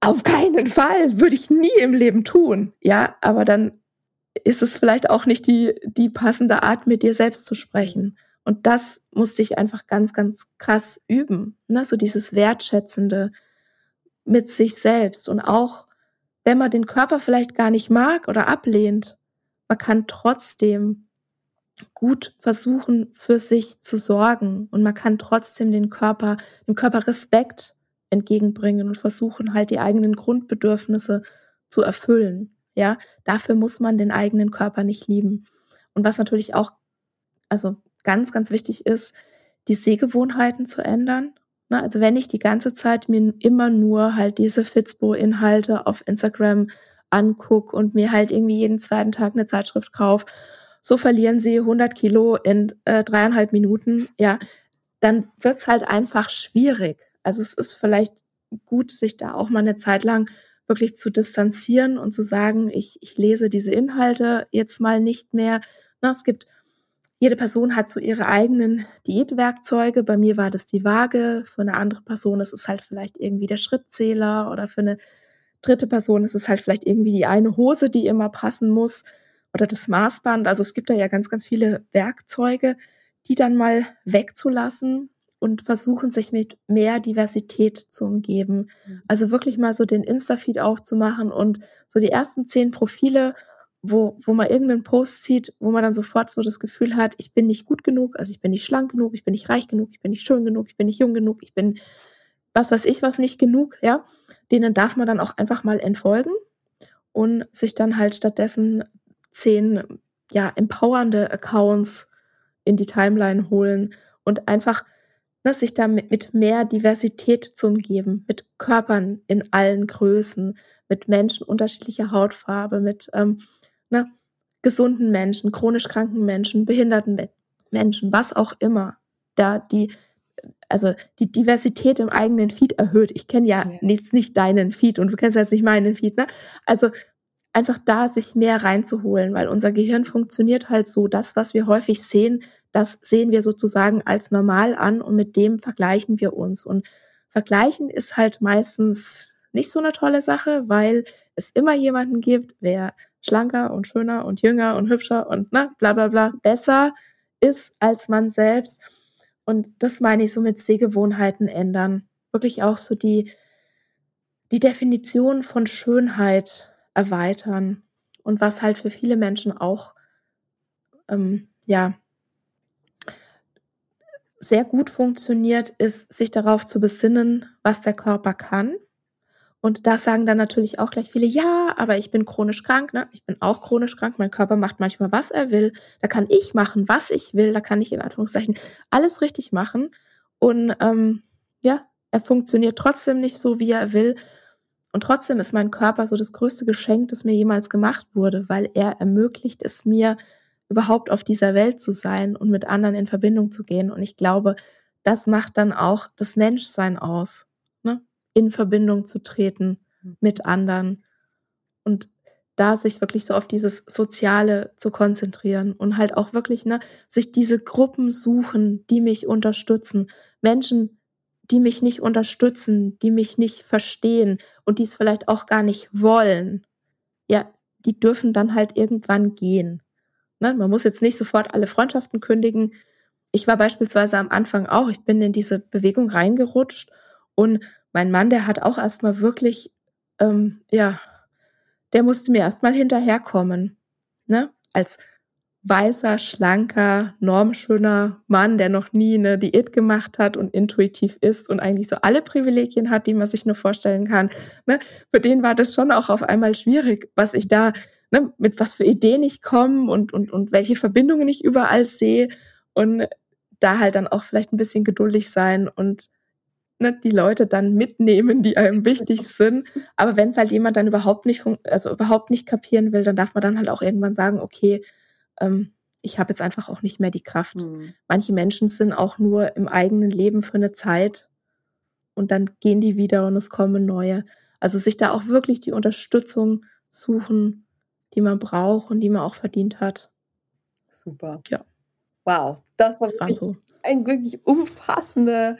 auf keinen Fall, würde ich nie im Leben tun. Ja, aber dann ist es vielleicht auch nicht die, die passende Art, mit dir selbst zu sprechen. Und das musste ich einfach ganz, ganz krass üben. Ne? So dieses Wertschätzende mit sich selbst. Und auch, wenn man den Körper vielleicht gar nicht mag oder ablehnt, man kann trotzdem gut versuchen, für sich zu sorgen. Und man kann trotzdem den Körper, dem Körper Respekt entgegenbringen und versuchen halt die eigenen Grundbedürfnisse zu erfüllen. Ja, dafür muss man den eigenen Körper nicht lieben. Und was natürlich auch, also ganz, ganz wichtig ist, die Sehgewohnheiten zu ändern. Ne? Also wenn ich die ganze Zeit mir immer nur halt diese Fitspo-Inhalte auf Instagram angucke und mir halt irgendwie jeden zweiten Tag eine Zeitschrift kaufe, so verlieren sie 100 Kilo in äh, dreieinhalb Minuten, ja, dann wird's halt einfach schwierig. Also es ist vielleicht gut, sich da auch mal eine Zeit lang wirklich zu distanzieren und zu sagen, ich, ich lese diese Inhalte jetzt mal nicht mehr. Na, es gibt jede Person hat so ihre eigenen Diätwerkzeuge. Bei mir war das die Waage. Für eine andere Person ist es halt vielleicht irgendwie der Schrittzähler oder für eine dritte Person ist es halt vielleicht irgendwie die eine Hose, die immer passen muss oder das Maßband. Also es gibt da ja ganz, ganz viele Werkzeuge, die dann mal wegzulassen und versuchen, sich mit mehr Diversität zu umgeben. Mhm. Also wirklich mal so den Insta-Feed aufzumachen und so die ersten zehn Profile wo, wo man irgendeinen Post sieht, wo man dann sofort so das Gefühl hat, ich bin nicht gut genug, also ich bin nicht schlank genug, ich bin nicht reich genug, ich bin nicht schön genug, ich bin nicht jung genug, ich bin was weiß ich was nicht genug, ja, denen darf man dann auch einfach mal entfolgen und sich dann halt stattdessen zehn, ja, empowernde Accounts in die Timeline holen und einfach ne, sich da mit, mehr Diversität zu umgeben, mit Körpern in allen Größen, mit Menschen unterschiedlicher Hautfarbe, mit ähm, ne, gesunden Menschen, chronisch kranken Menschen, behinderten Menschen, was auch immer, da die, also die Diversität im eigenen Feed erhöht. Ich kenne ja, ja. Jetzt nicht deinen Feed und du kennst jetzt nicht meinen Feed, ne? Also einfach da sich mehr reinzuholen, weil unser Gehirn funktioniert halt so, das, was wir häufig sehen, das sehen wir sozusagen als normal an und mit dem vergleichen wir uns. Und vergleichen ist halt meistens nicht so eine tolle Sache, weil es immer jemanden gibt, wer schlanker und schöner und jünger und hübscher und ne, bla bla bla besser ist als man selbst. Und das meine ich so mit Sehgewohnheiten ändern. Wirklich auch so die, die Definition von Schönheit erweitern. Und was halt für viele Menschen auch, ähm, ja, sehr gut funktioniert, ist, sich darauf zu besinnen, was der Körper kann und da sagen dann natürlich auch gleich viele, ja, aber ich bin chronisch krank, ne? Ich bin auch chronisch krank. Mein Körper macht manchmal, was er will. Da kann ich machen, was ich will. Da kann ich in Anführungszeichen alles richtig machen. Und ähm, ja, er funktioniert trotzdem nicht so, wie er will. Und trotzdem ist mein Körper so das größte Geschenk, das mir jemals gemacht wurde, weil er ermöglicht es mir, überhaupt auf dieser Welt zu sein und mit anderen in Verbindung zu gehen. Und ich glaube, das macht dann auch das Menschsein aus in Verbindung zu treten mhm. mit anderen und da sich wirklich so auf dieses Soziale zu konzentrieren und halt auch wirklich, ne, sich diese Gruppen suchen, die mich unterstützen. Menschen, die mich nicht unterstützen, die mich nicht verstehen und die es vielleicht auch gar nicht wollen. Ja, die dürfen dann halt irgendwann gehen. Ne? Man muss jetzt nicht sofort alle Freundschaften kündigen. Ich war beispielsweise am Anfang auch, ich bin in diese Bewegung reingerutscht und mein Mann, der hat auch erstmal wirklich, ähm, ja, der musste mir erstmal hinterherkommen, ne? Als weißer, schlanker, normschöner Mann, der noch nie eine Diät gemacht hat und intuitiv ist und eigentlich so alle Privilegien hat, die man sich nur vorstellen kann. Ne? Für den war das schon auch auf einmal schwierig, was ich da, ne, mit was für Ideen ich komme und, und, und welche Verbindungen ich überall sehe und da halt dann auch vielleicht ein bisschen geduldig sein und ne, die Leute dann mitnehmen, die einem wichtig sind. Aber wenn es halt jemand dann überhaupt nicht, also überhaupt nicht kapieren will, dann darf man dann halt auch irgendwann sagen, okay, ähm, ich habe jetzt einfach auch nicht mehr die Kraft. Mhm. Manche Menschen sind auch nur im eigenen Leben für eine Zeit und dann gehen die wieder und es kommen neue. Also sich da auch wirklich die Unterstützung suchen, die man braucht und die man auch verdient hat. Super. Ja. Wow, das war, das war so. ein wirklich umfassende,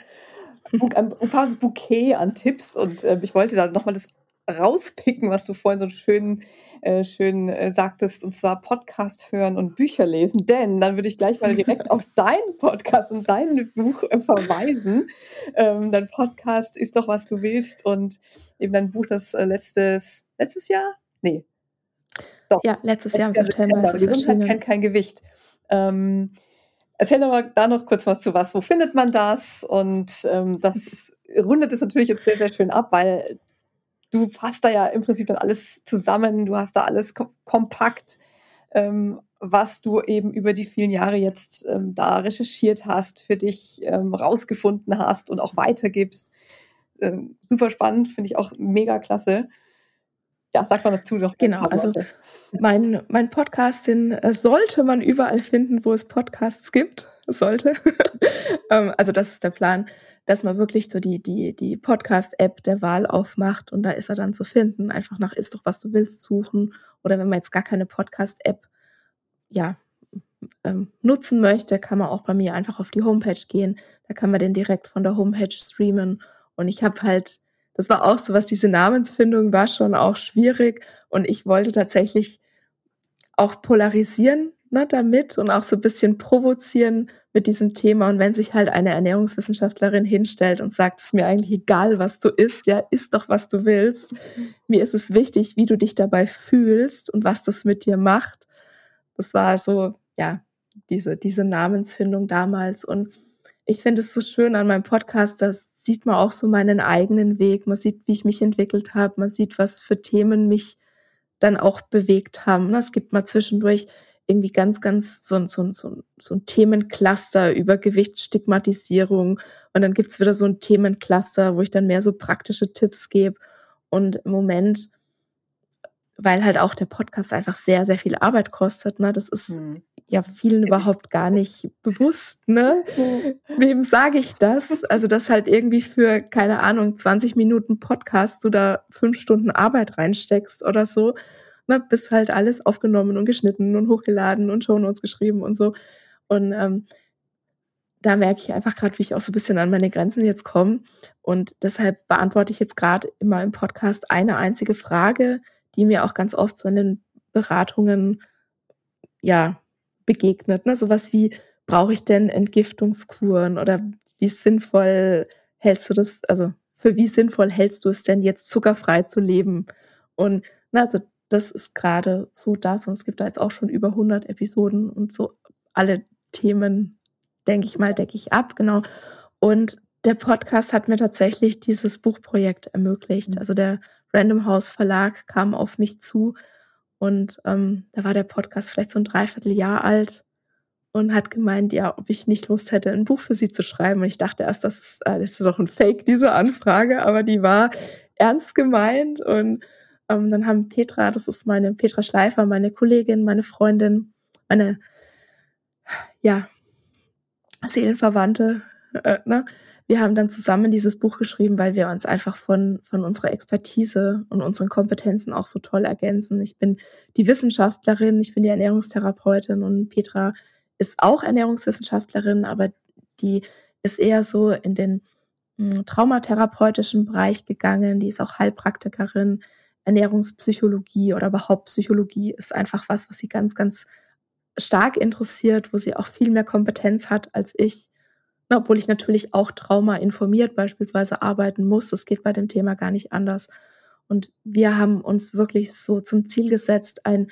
ein umfassendes Bouquet an Tipps und äh, ich wollte da nochmal das rauspicken, was du vorhin so schön, äh, schön äh, sagtest, und zwar Podcast hören und Bücher lesen. Denn dann würde ich gleich mal direkt auf deinen Podcast und dein Buch äh, verweisen. Ähm, dein Podcast ist doch, was du willst. Und eben dein Buch, das äh, letztes, letztes Jahr? Nee. Doch. Ja, letztes, letztes Jahr im September. September. Ist Gesundheit kennt kein Gewicht. Ähm, Erzähl doch mal da noch kurz was zu was. Wo findet man das? Und ähm, das rundet es natürlich jetzt sehr, sehr schön ab, weil du fasst da ja im Prinzip dann alles zusammen, du hast da alles kom kompakt, ähm, was du eben über die vielen Jahre jetzt ähm, da recherchiert hast, für dich ähm, rausgefunden hast und auch weitergibst. Ähm, super spannend, finde ich auch mega klasse. Ja, sag mal dazu noch. Genau, also mein, mein Podcast, den äh, sollte man überall finden, wo es Podcasts gibt. Sollte. ähm, also das ist der Plan dass man wirklich so die, die, die Podcast-App der Wahl aufmacht und da ist er dann zu finden. Einfach nach Ist doch, was du willst suchen. Oder wenn man jetzt gar keine Podcast-App, ja, ähm, nutzen möchte, kann man auch bei mir einfach auf die Homepage gehen. Da kann man den direkt von der Homepage streamen. Und ich habe halt, das war auch so was, diese Namensfindung war schon auch schwierig. Und ich wollte tatsächlich auch polarisieren ne, damit und auch so ein bisschen provozieren mit diesem Thema. Und wenn sich halt eine Ernährungswissenschaftlerin hinstellt und sagt, es ist mir eigentlich egal, was du isst, ja, isst doch, was du willst. Mir ist es wichtig, wie du dich dabei fühlst und was das mit dir macht. Das war so, ja, diese, diese Namensfindung damals. Und ich finde es so schön an meinem Podcast, dass sieht man auch so meinen eigenen Weg. Man sieht, wie ich mich entwickelt habe. Man sieht, was für Themen mich dann auch bewegt haben. Es gibt mal zwischendurch irgendwie ganz, ganz so, so, so, so ein Themencluster über Gewichtsstigmatisierung. Und dann gibt's wieder so ein Themencluster, wo ich dann mehr so praktische Tipps gebe. Und im Moment, weil halt auch der Podcast einfach sehr, sehr viel Arbeit kostet, ne, das ist hm. ja vielen überhaupt gar nicht bewusst, ne? Wem sage ich das? Also, dass halt irgendwie für, keine Ahnung, 20 Minuten Podcast du da fünf Stunden Arbeit reinsteckst oder so ne, bis halt alles aufgenommen und geschnitten und hochgeladen und Shownotes geschrieben und so. Und ähm, da merke ich einfach gerade, wie ich auch so ein bisschen an meine Grenzen jetzt komme. Und deshalb beantworte ich jetzt gerade immer im Podcast eine einzige Frage, die mir auch ganz oft so in den Beratungen ja begegnet. Ne? Sowas wie, brauche ich denn Entgiftungskuren oder wie sinnvoll hältst du das, also für wie sinnvoll hältst du es denn jetzt zuckerfrei zu leben? Und na, also das ist gerade so das. Und es gibt da jetzt auch schon über 100 Episoden und so alle Themen, denke ich mal, decke ich ab, genau. Und der Podcast hat mir tatsächlich dieses Buchprojekt ermöglicht. Mhm. Also der Random House Verlag kam auf mich zu und ähm, da war der Podcast vielleicht so ein Dreivierteljahr alt und hat gemeint, ja, ob ich nicht Lust hätte, ein Buch für sie zu schreiben. Und ich dachte erst, das ist, äh, das ist doch ein Fake, diese Anfrage, aber die war ernst gemeint und ähm, dann haben Petra, das ist meine Petra Schleifer, meine Kollegin, meine Freundin, meine ja Seelenverwandte. Äh, ne? Wir haben dann zusammen dieses Buch geschrieben, weil wir uns einfach von von unserer Expertise und unseren Kompetenzen auch so toll ergänzen. Ich bin die Wissenschaftlerin, ich bin die Ernährungstherapeutin und Petra ist auch Ernährungswissenschaftlerin, aber die ist eher so in den hm, traumatherapeutischen Bereich gegangen. Die ist auch Heilpraktikerin Ernährungspsychologie oder überhaupt Psychologie ist einfach was, was sie ganz, ganz stark interessiert, wo sie auch viel mehr Kompetenz hat als ich. Obwohl ich natürlich auch Trauma informiert beispielsweise arbeiten muss. Das geht bei dem Thema gar nicht anders. Und wir haben uns wirklich so zum Ziel gesetzt, ein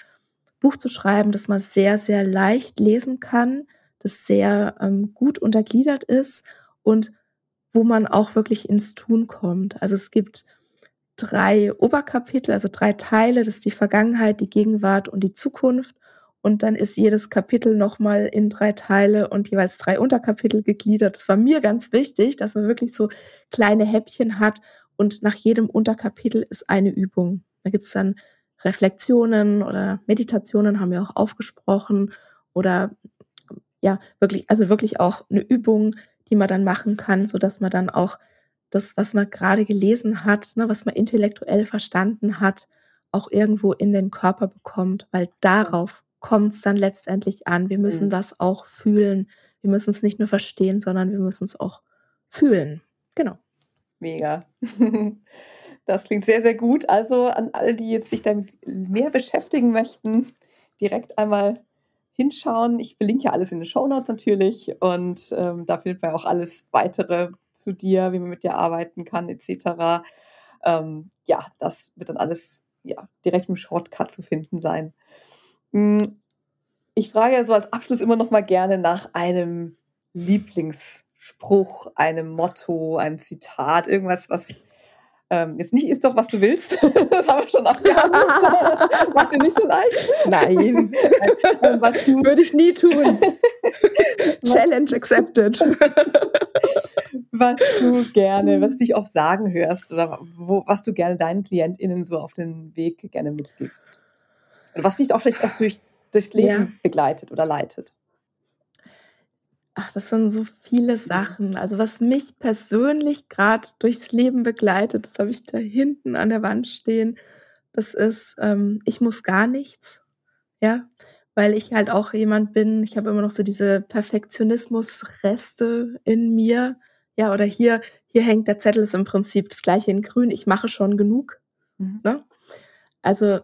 Buch zu schreiben, das man sehr, sehr leicht lesen kann, das sehr ähm, gut untergliedert ist und wo man auch wirklich ins Tun kommt. Also es gibt drei Oberkapitel, also drei Teile. Das ist die Vergangenheit, die Gegenwart und die Zukunft. Und dann ist jedes Kapitel nochmal in drei Teile und jeweils drei Unterkapitel gegliedert. Das war mir ganz wichtig, dass man wirklich so kleine Häppchen hat und nach jedem Unterkapitel ist eine Übung. Da gibt's dann Reflexionen oder Meditationen, haben wir auch aufgesprochen. Oder ja, wirklich, also wirklich auch eine Übung, die man dann machen kann, so dass man dann auch das, was man gerade gelesen hat, ne, was man intellektuell verstanden hat, auch irgendwo in den Körper bekommt, weil darauf kommt es dann letztendlich an. Wir müssen mhm. das auch fühlen. Wir müssen es nicht nur verstehen, sondern wir müssen es auch fühlen. Genau. Mega. Das klingt sehr, sehr gut. Also an alle, die jetzt sich damit mehr beschäftigen möchten, direkt einmal hinschauen. Ich verlinke ja alles in den Show Notes natürlich und ähm, da findet man auch alles weitere zu dir, wie man mit dir arbeiten kann, etc. Ähm, ja, das wird dann alles ja, direkt im Shortcut zu finden sein. Hm, ich frage ja so als Abschluss immer noch mal gerne nach einem Lieblingsspruch, einem Motto, einem Zitat, irgendwas, was ähm, jetzt nicht ist doch, was du willst. das haben wir schon abgehandelt. Macht dir nicht so leicht? Nein. Würde ich nie tun. Challenge accepted. was du gerne, was du dich oft sagen hörst oder wo, was du gerne deinen KlientInnen so auf den Weg gerne mitgibst. Und was dich auch vielleicht auch durch, durchs Leben ja. begleitet oder leitet. Ach, das sind so viele Sachen. Also was mich persönlich gerade durchs Leben begleitet, das habe ich da hinten an der Wand stehen. Das ist, ähm, ich muss gar nichts. Ja, weil ich halt auch jemand bin, ich habe immer noch so diese Perfektionismus-Reste in mir. Ja, oder hier, hier hängt der Zettel, ist im Prinzip das gleiche in grün. Ich mache schon genug. Mhm. Ne? Also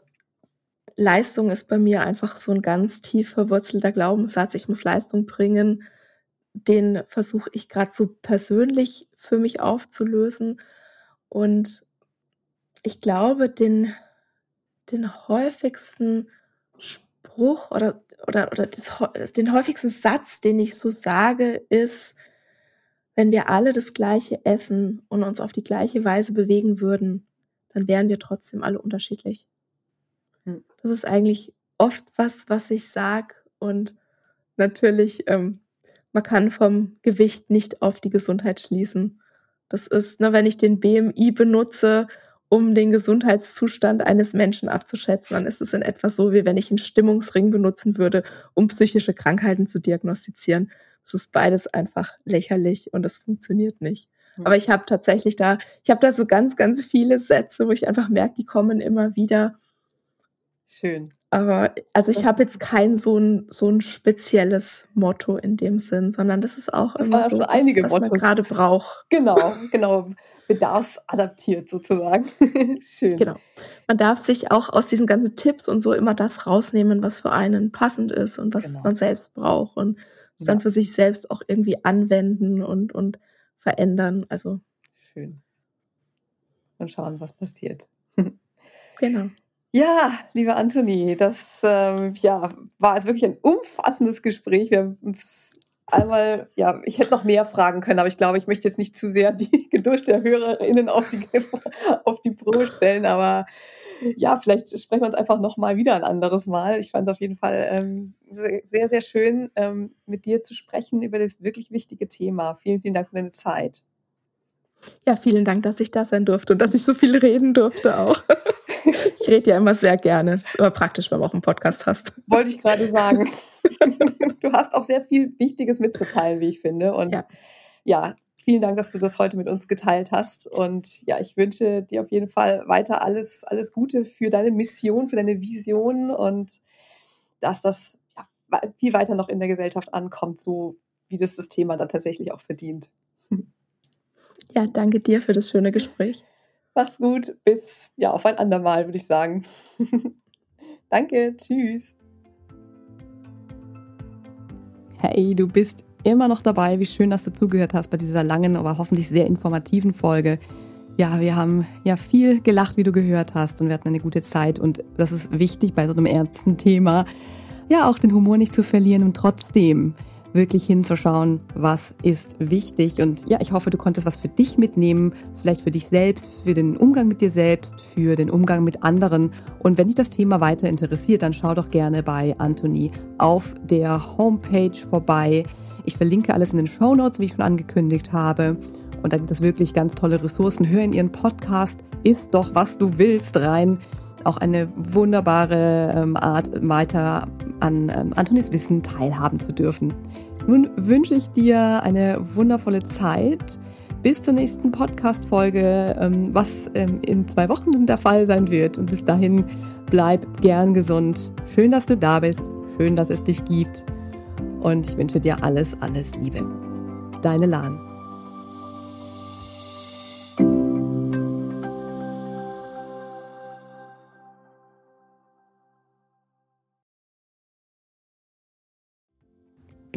Leistung ist bei mir einfach so ein ganz tief verwurzelter Glaubenssatz. Ich muss Leistung bringen. Den versuche ich gerade so persönlich für mich aufzulösen. Und ich glaube, den, den häufigsten Spruch oder, oder, oder das, den häufigsten Satz, den ich so sage, ist, wenn wir alle das gleiche essen und uns auf die gleiche Weise bewegen würden, dann wären wir trotzdem alle unterschiedlich. Hm. Das ist eigentlich oft was, was ich sag und natürlich, ähm, man kann vom Gewicht nicht auf die Gesundheit schließen. Das ist, ne, wenn ich den BMI benutze, um den Gesundheitszustand eines Menschen abzuschätzen, dann ist es in etwa so, wie wenn ich einen Stimmungsring benutzen würde, um psychische Krankheiten zu diagnostizieren. Das ist beides einfach lächerlich und das funktioniert nicht. Mhm. Aber ich habe tatsächlich da, ich habe da so ganz, ganz viele Sätze, wo ich einfach merke, die kommen immer wieder. Schön. Aber also ich habe jetzt kein so ein so ein spezielles Motto in dem Sinn, sondern das ist auch das immer so, schon einige was, was man gerade braucht. Genau, genau, bedarfsadaptiert sozusagen. Schön. Genau. Man darf sich auch aus diesen ganzen Tipps und so immer das rausnehmen, was für einen passend ist und was genau. man selbst braucht und es ja. dann für sich selbst auch irgendwie anwenden und und verändern. Also schön. Und schauen, was passiert. genau. Ja, lieber Anthony, das ähm, ja, war jetzt wirklich ein umfassendes Gespräch. Wir haben uns einmal, ja, ich hätte noch mehr fragen können, aber ich glaube, ich möchte jetzt nicht zu sehr die Geduld der HörerInnen auf die, auf die Probe stellen, aber ja, vielleicht sprechen wir uns einfach noch mal wieder ein anderes Mal. Ich fand es auf jeden Fall ähm, sehr, sehr schön, ähm, mit dir zu sprechen über das wirklich wichtige Thema. Vielen, vielen Dank für deine Zeit. Ja, vielen Dank, dass ich da sein durfte und dass ich so viel reden durfte auch. Ich rede ja immer sehr gerne. Das ist immer praktisch, wenn man auch einen Podcast hast. Wollte ich gerade sagen. Du hast auch sehr viel Wichtiges mitzuteilen, wie ich finde. Und ja. ja, vielen Dank, dass du das heute mit uns geteilt hast. Und ja, ich wünsche dir auf jeden Fall weiter alles, alles Gute für deine Mission, für deine Vision und dass das ja, viel weiter noch in der Gesellschaft ankommt, so wie das das Thema dann tatsächlich auch verdient. Ja, danke dir für das schöne Gespräch. Mach's gut. Bis ja auf ein andermal, würde ich sagen. danke. Tschüss. Hey, du bist immer noch dabei. Wie schön, dass du zugehört hast bei dieser langen, aber hoffentlich sehr informativen Folge. Ja, wir haben ja viel gelacht, wie du gehört hast, und wir hatten eine gute Zeit. Und das ist wichtig bei so einem ernsten Thema, ja, auch den Humor nicht zu verlieren und trotzdem wirklich hinzuschauen, was ist wichtig. Und ja, ich hoffe, du konntest was für dich mitnehmen, vielleicht für dich selbst, für den Umgang mit dir selbst, für den Umgang mit anderen. Und wenn dich das Thema weiter interessiert, dann schau doch gerne bei Anthony auf der Homepage vorbei. Ich verlinke alles in den Show Notes, wie ich schon angekündigt habe. Und da gibt es wirklich ganz tolle Ressourcen. Hör in ihren Podcast, ist doch, was du willst, rein. Auch eine wunderbare ähm, Art, weiter an ähm, Antonis Wissen teilhaben zu dürfen. Nun wünsche ich dir eine wundervolle Zeit. bis zur nächsten Podcast-Folge, ähm, was in zwei Wochen der Fall sein wird. Und bis dahin bleib gern gesund. Schön, dass du da bist. Schön, dass es dich gibt. Und ich wünsche dir alles, alles Liebe. Deine Lahn.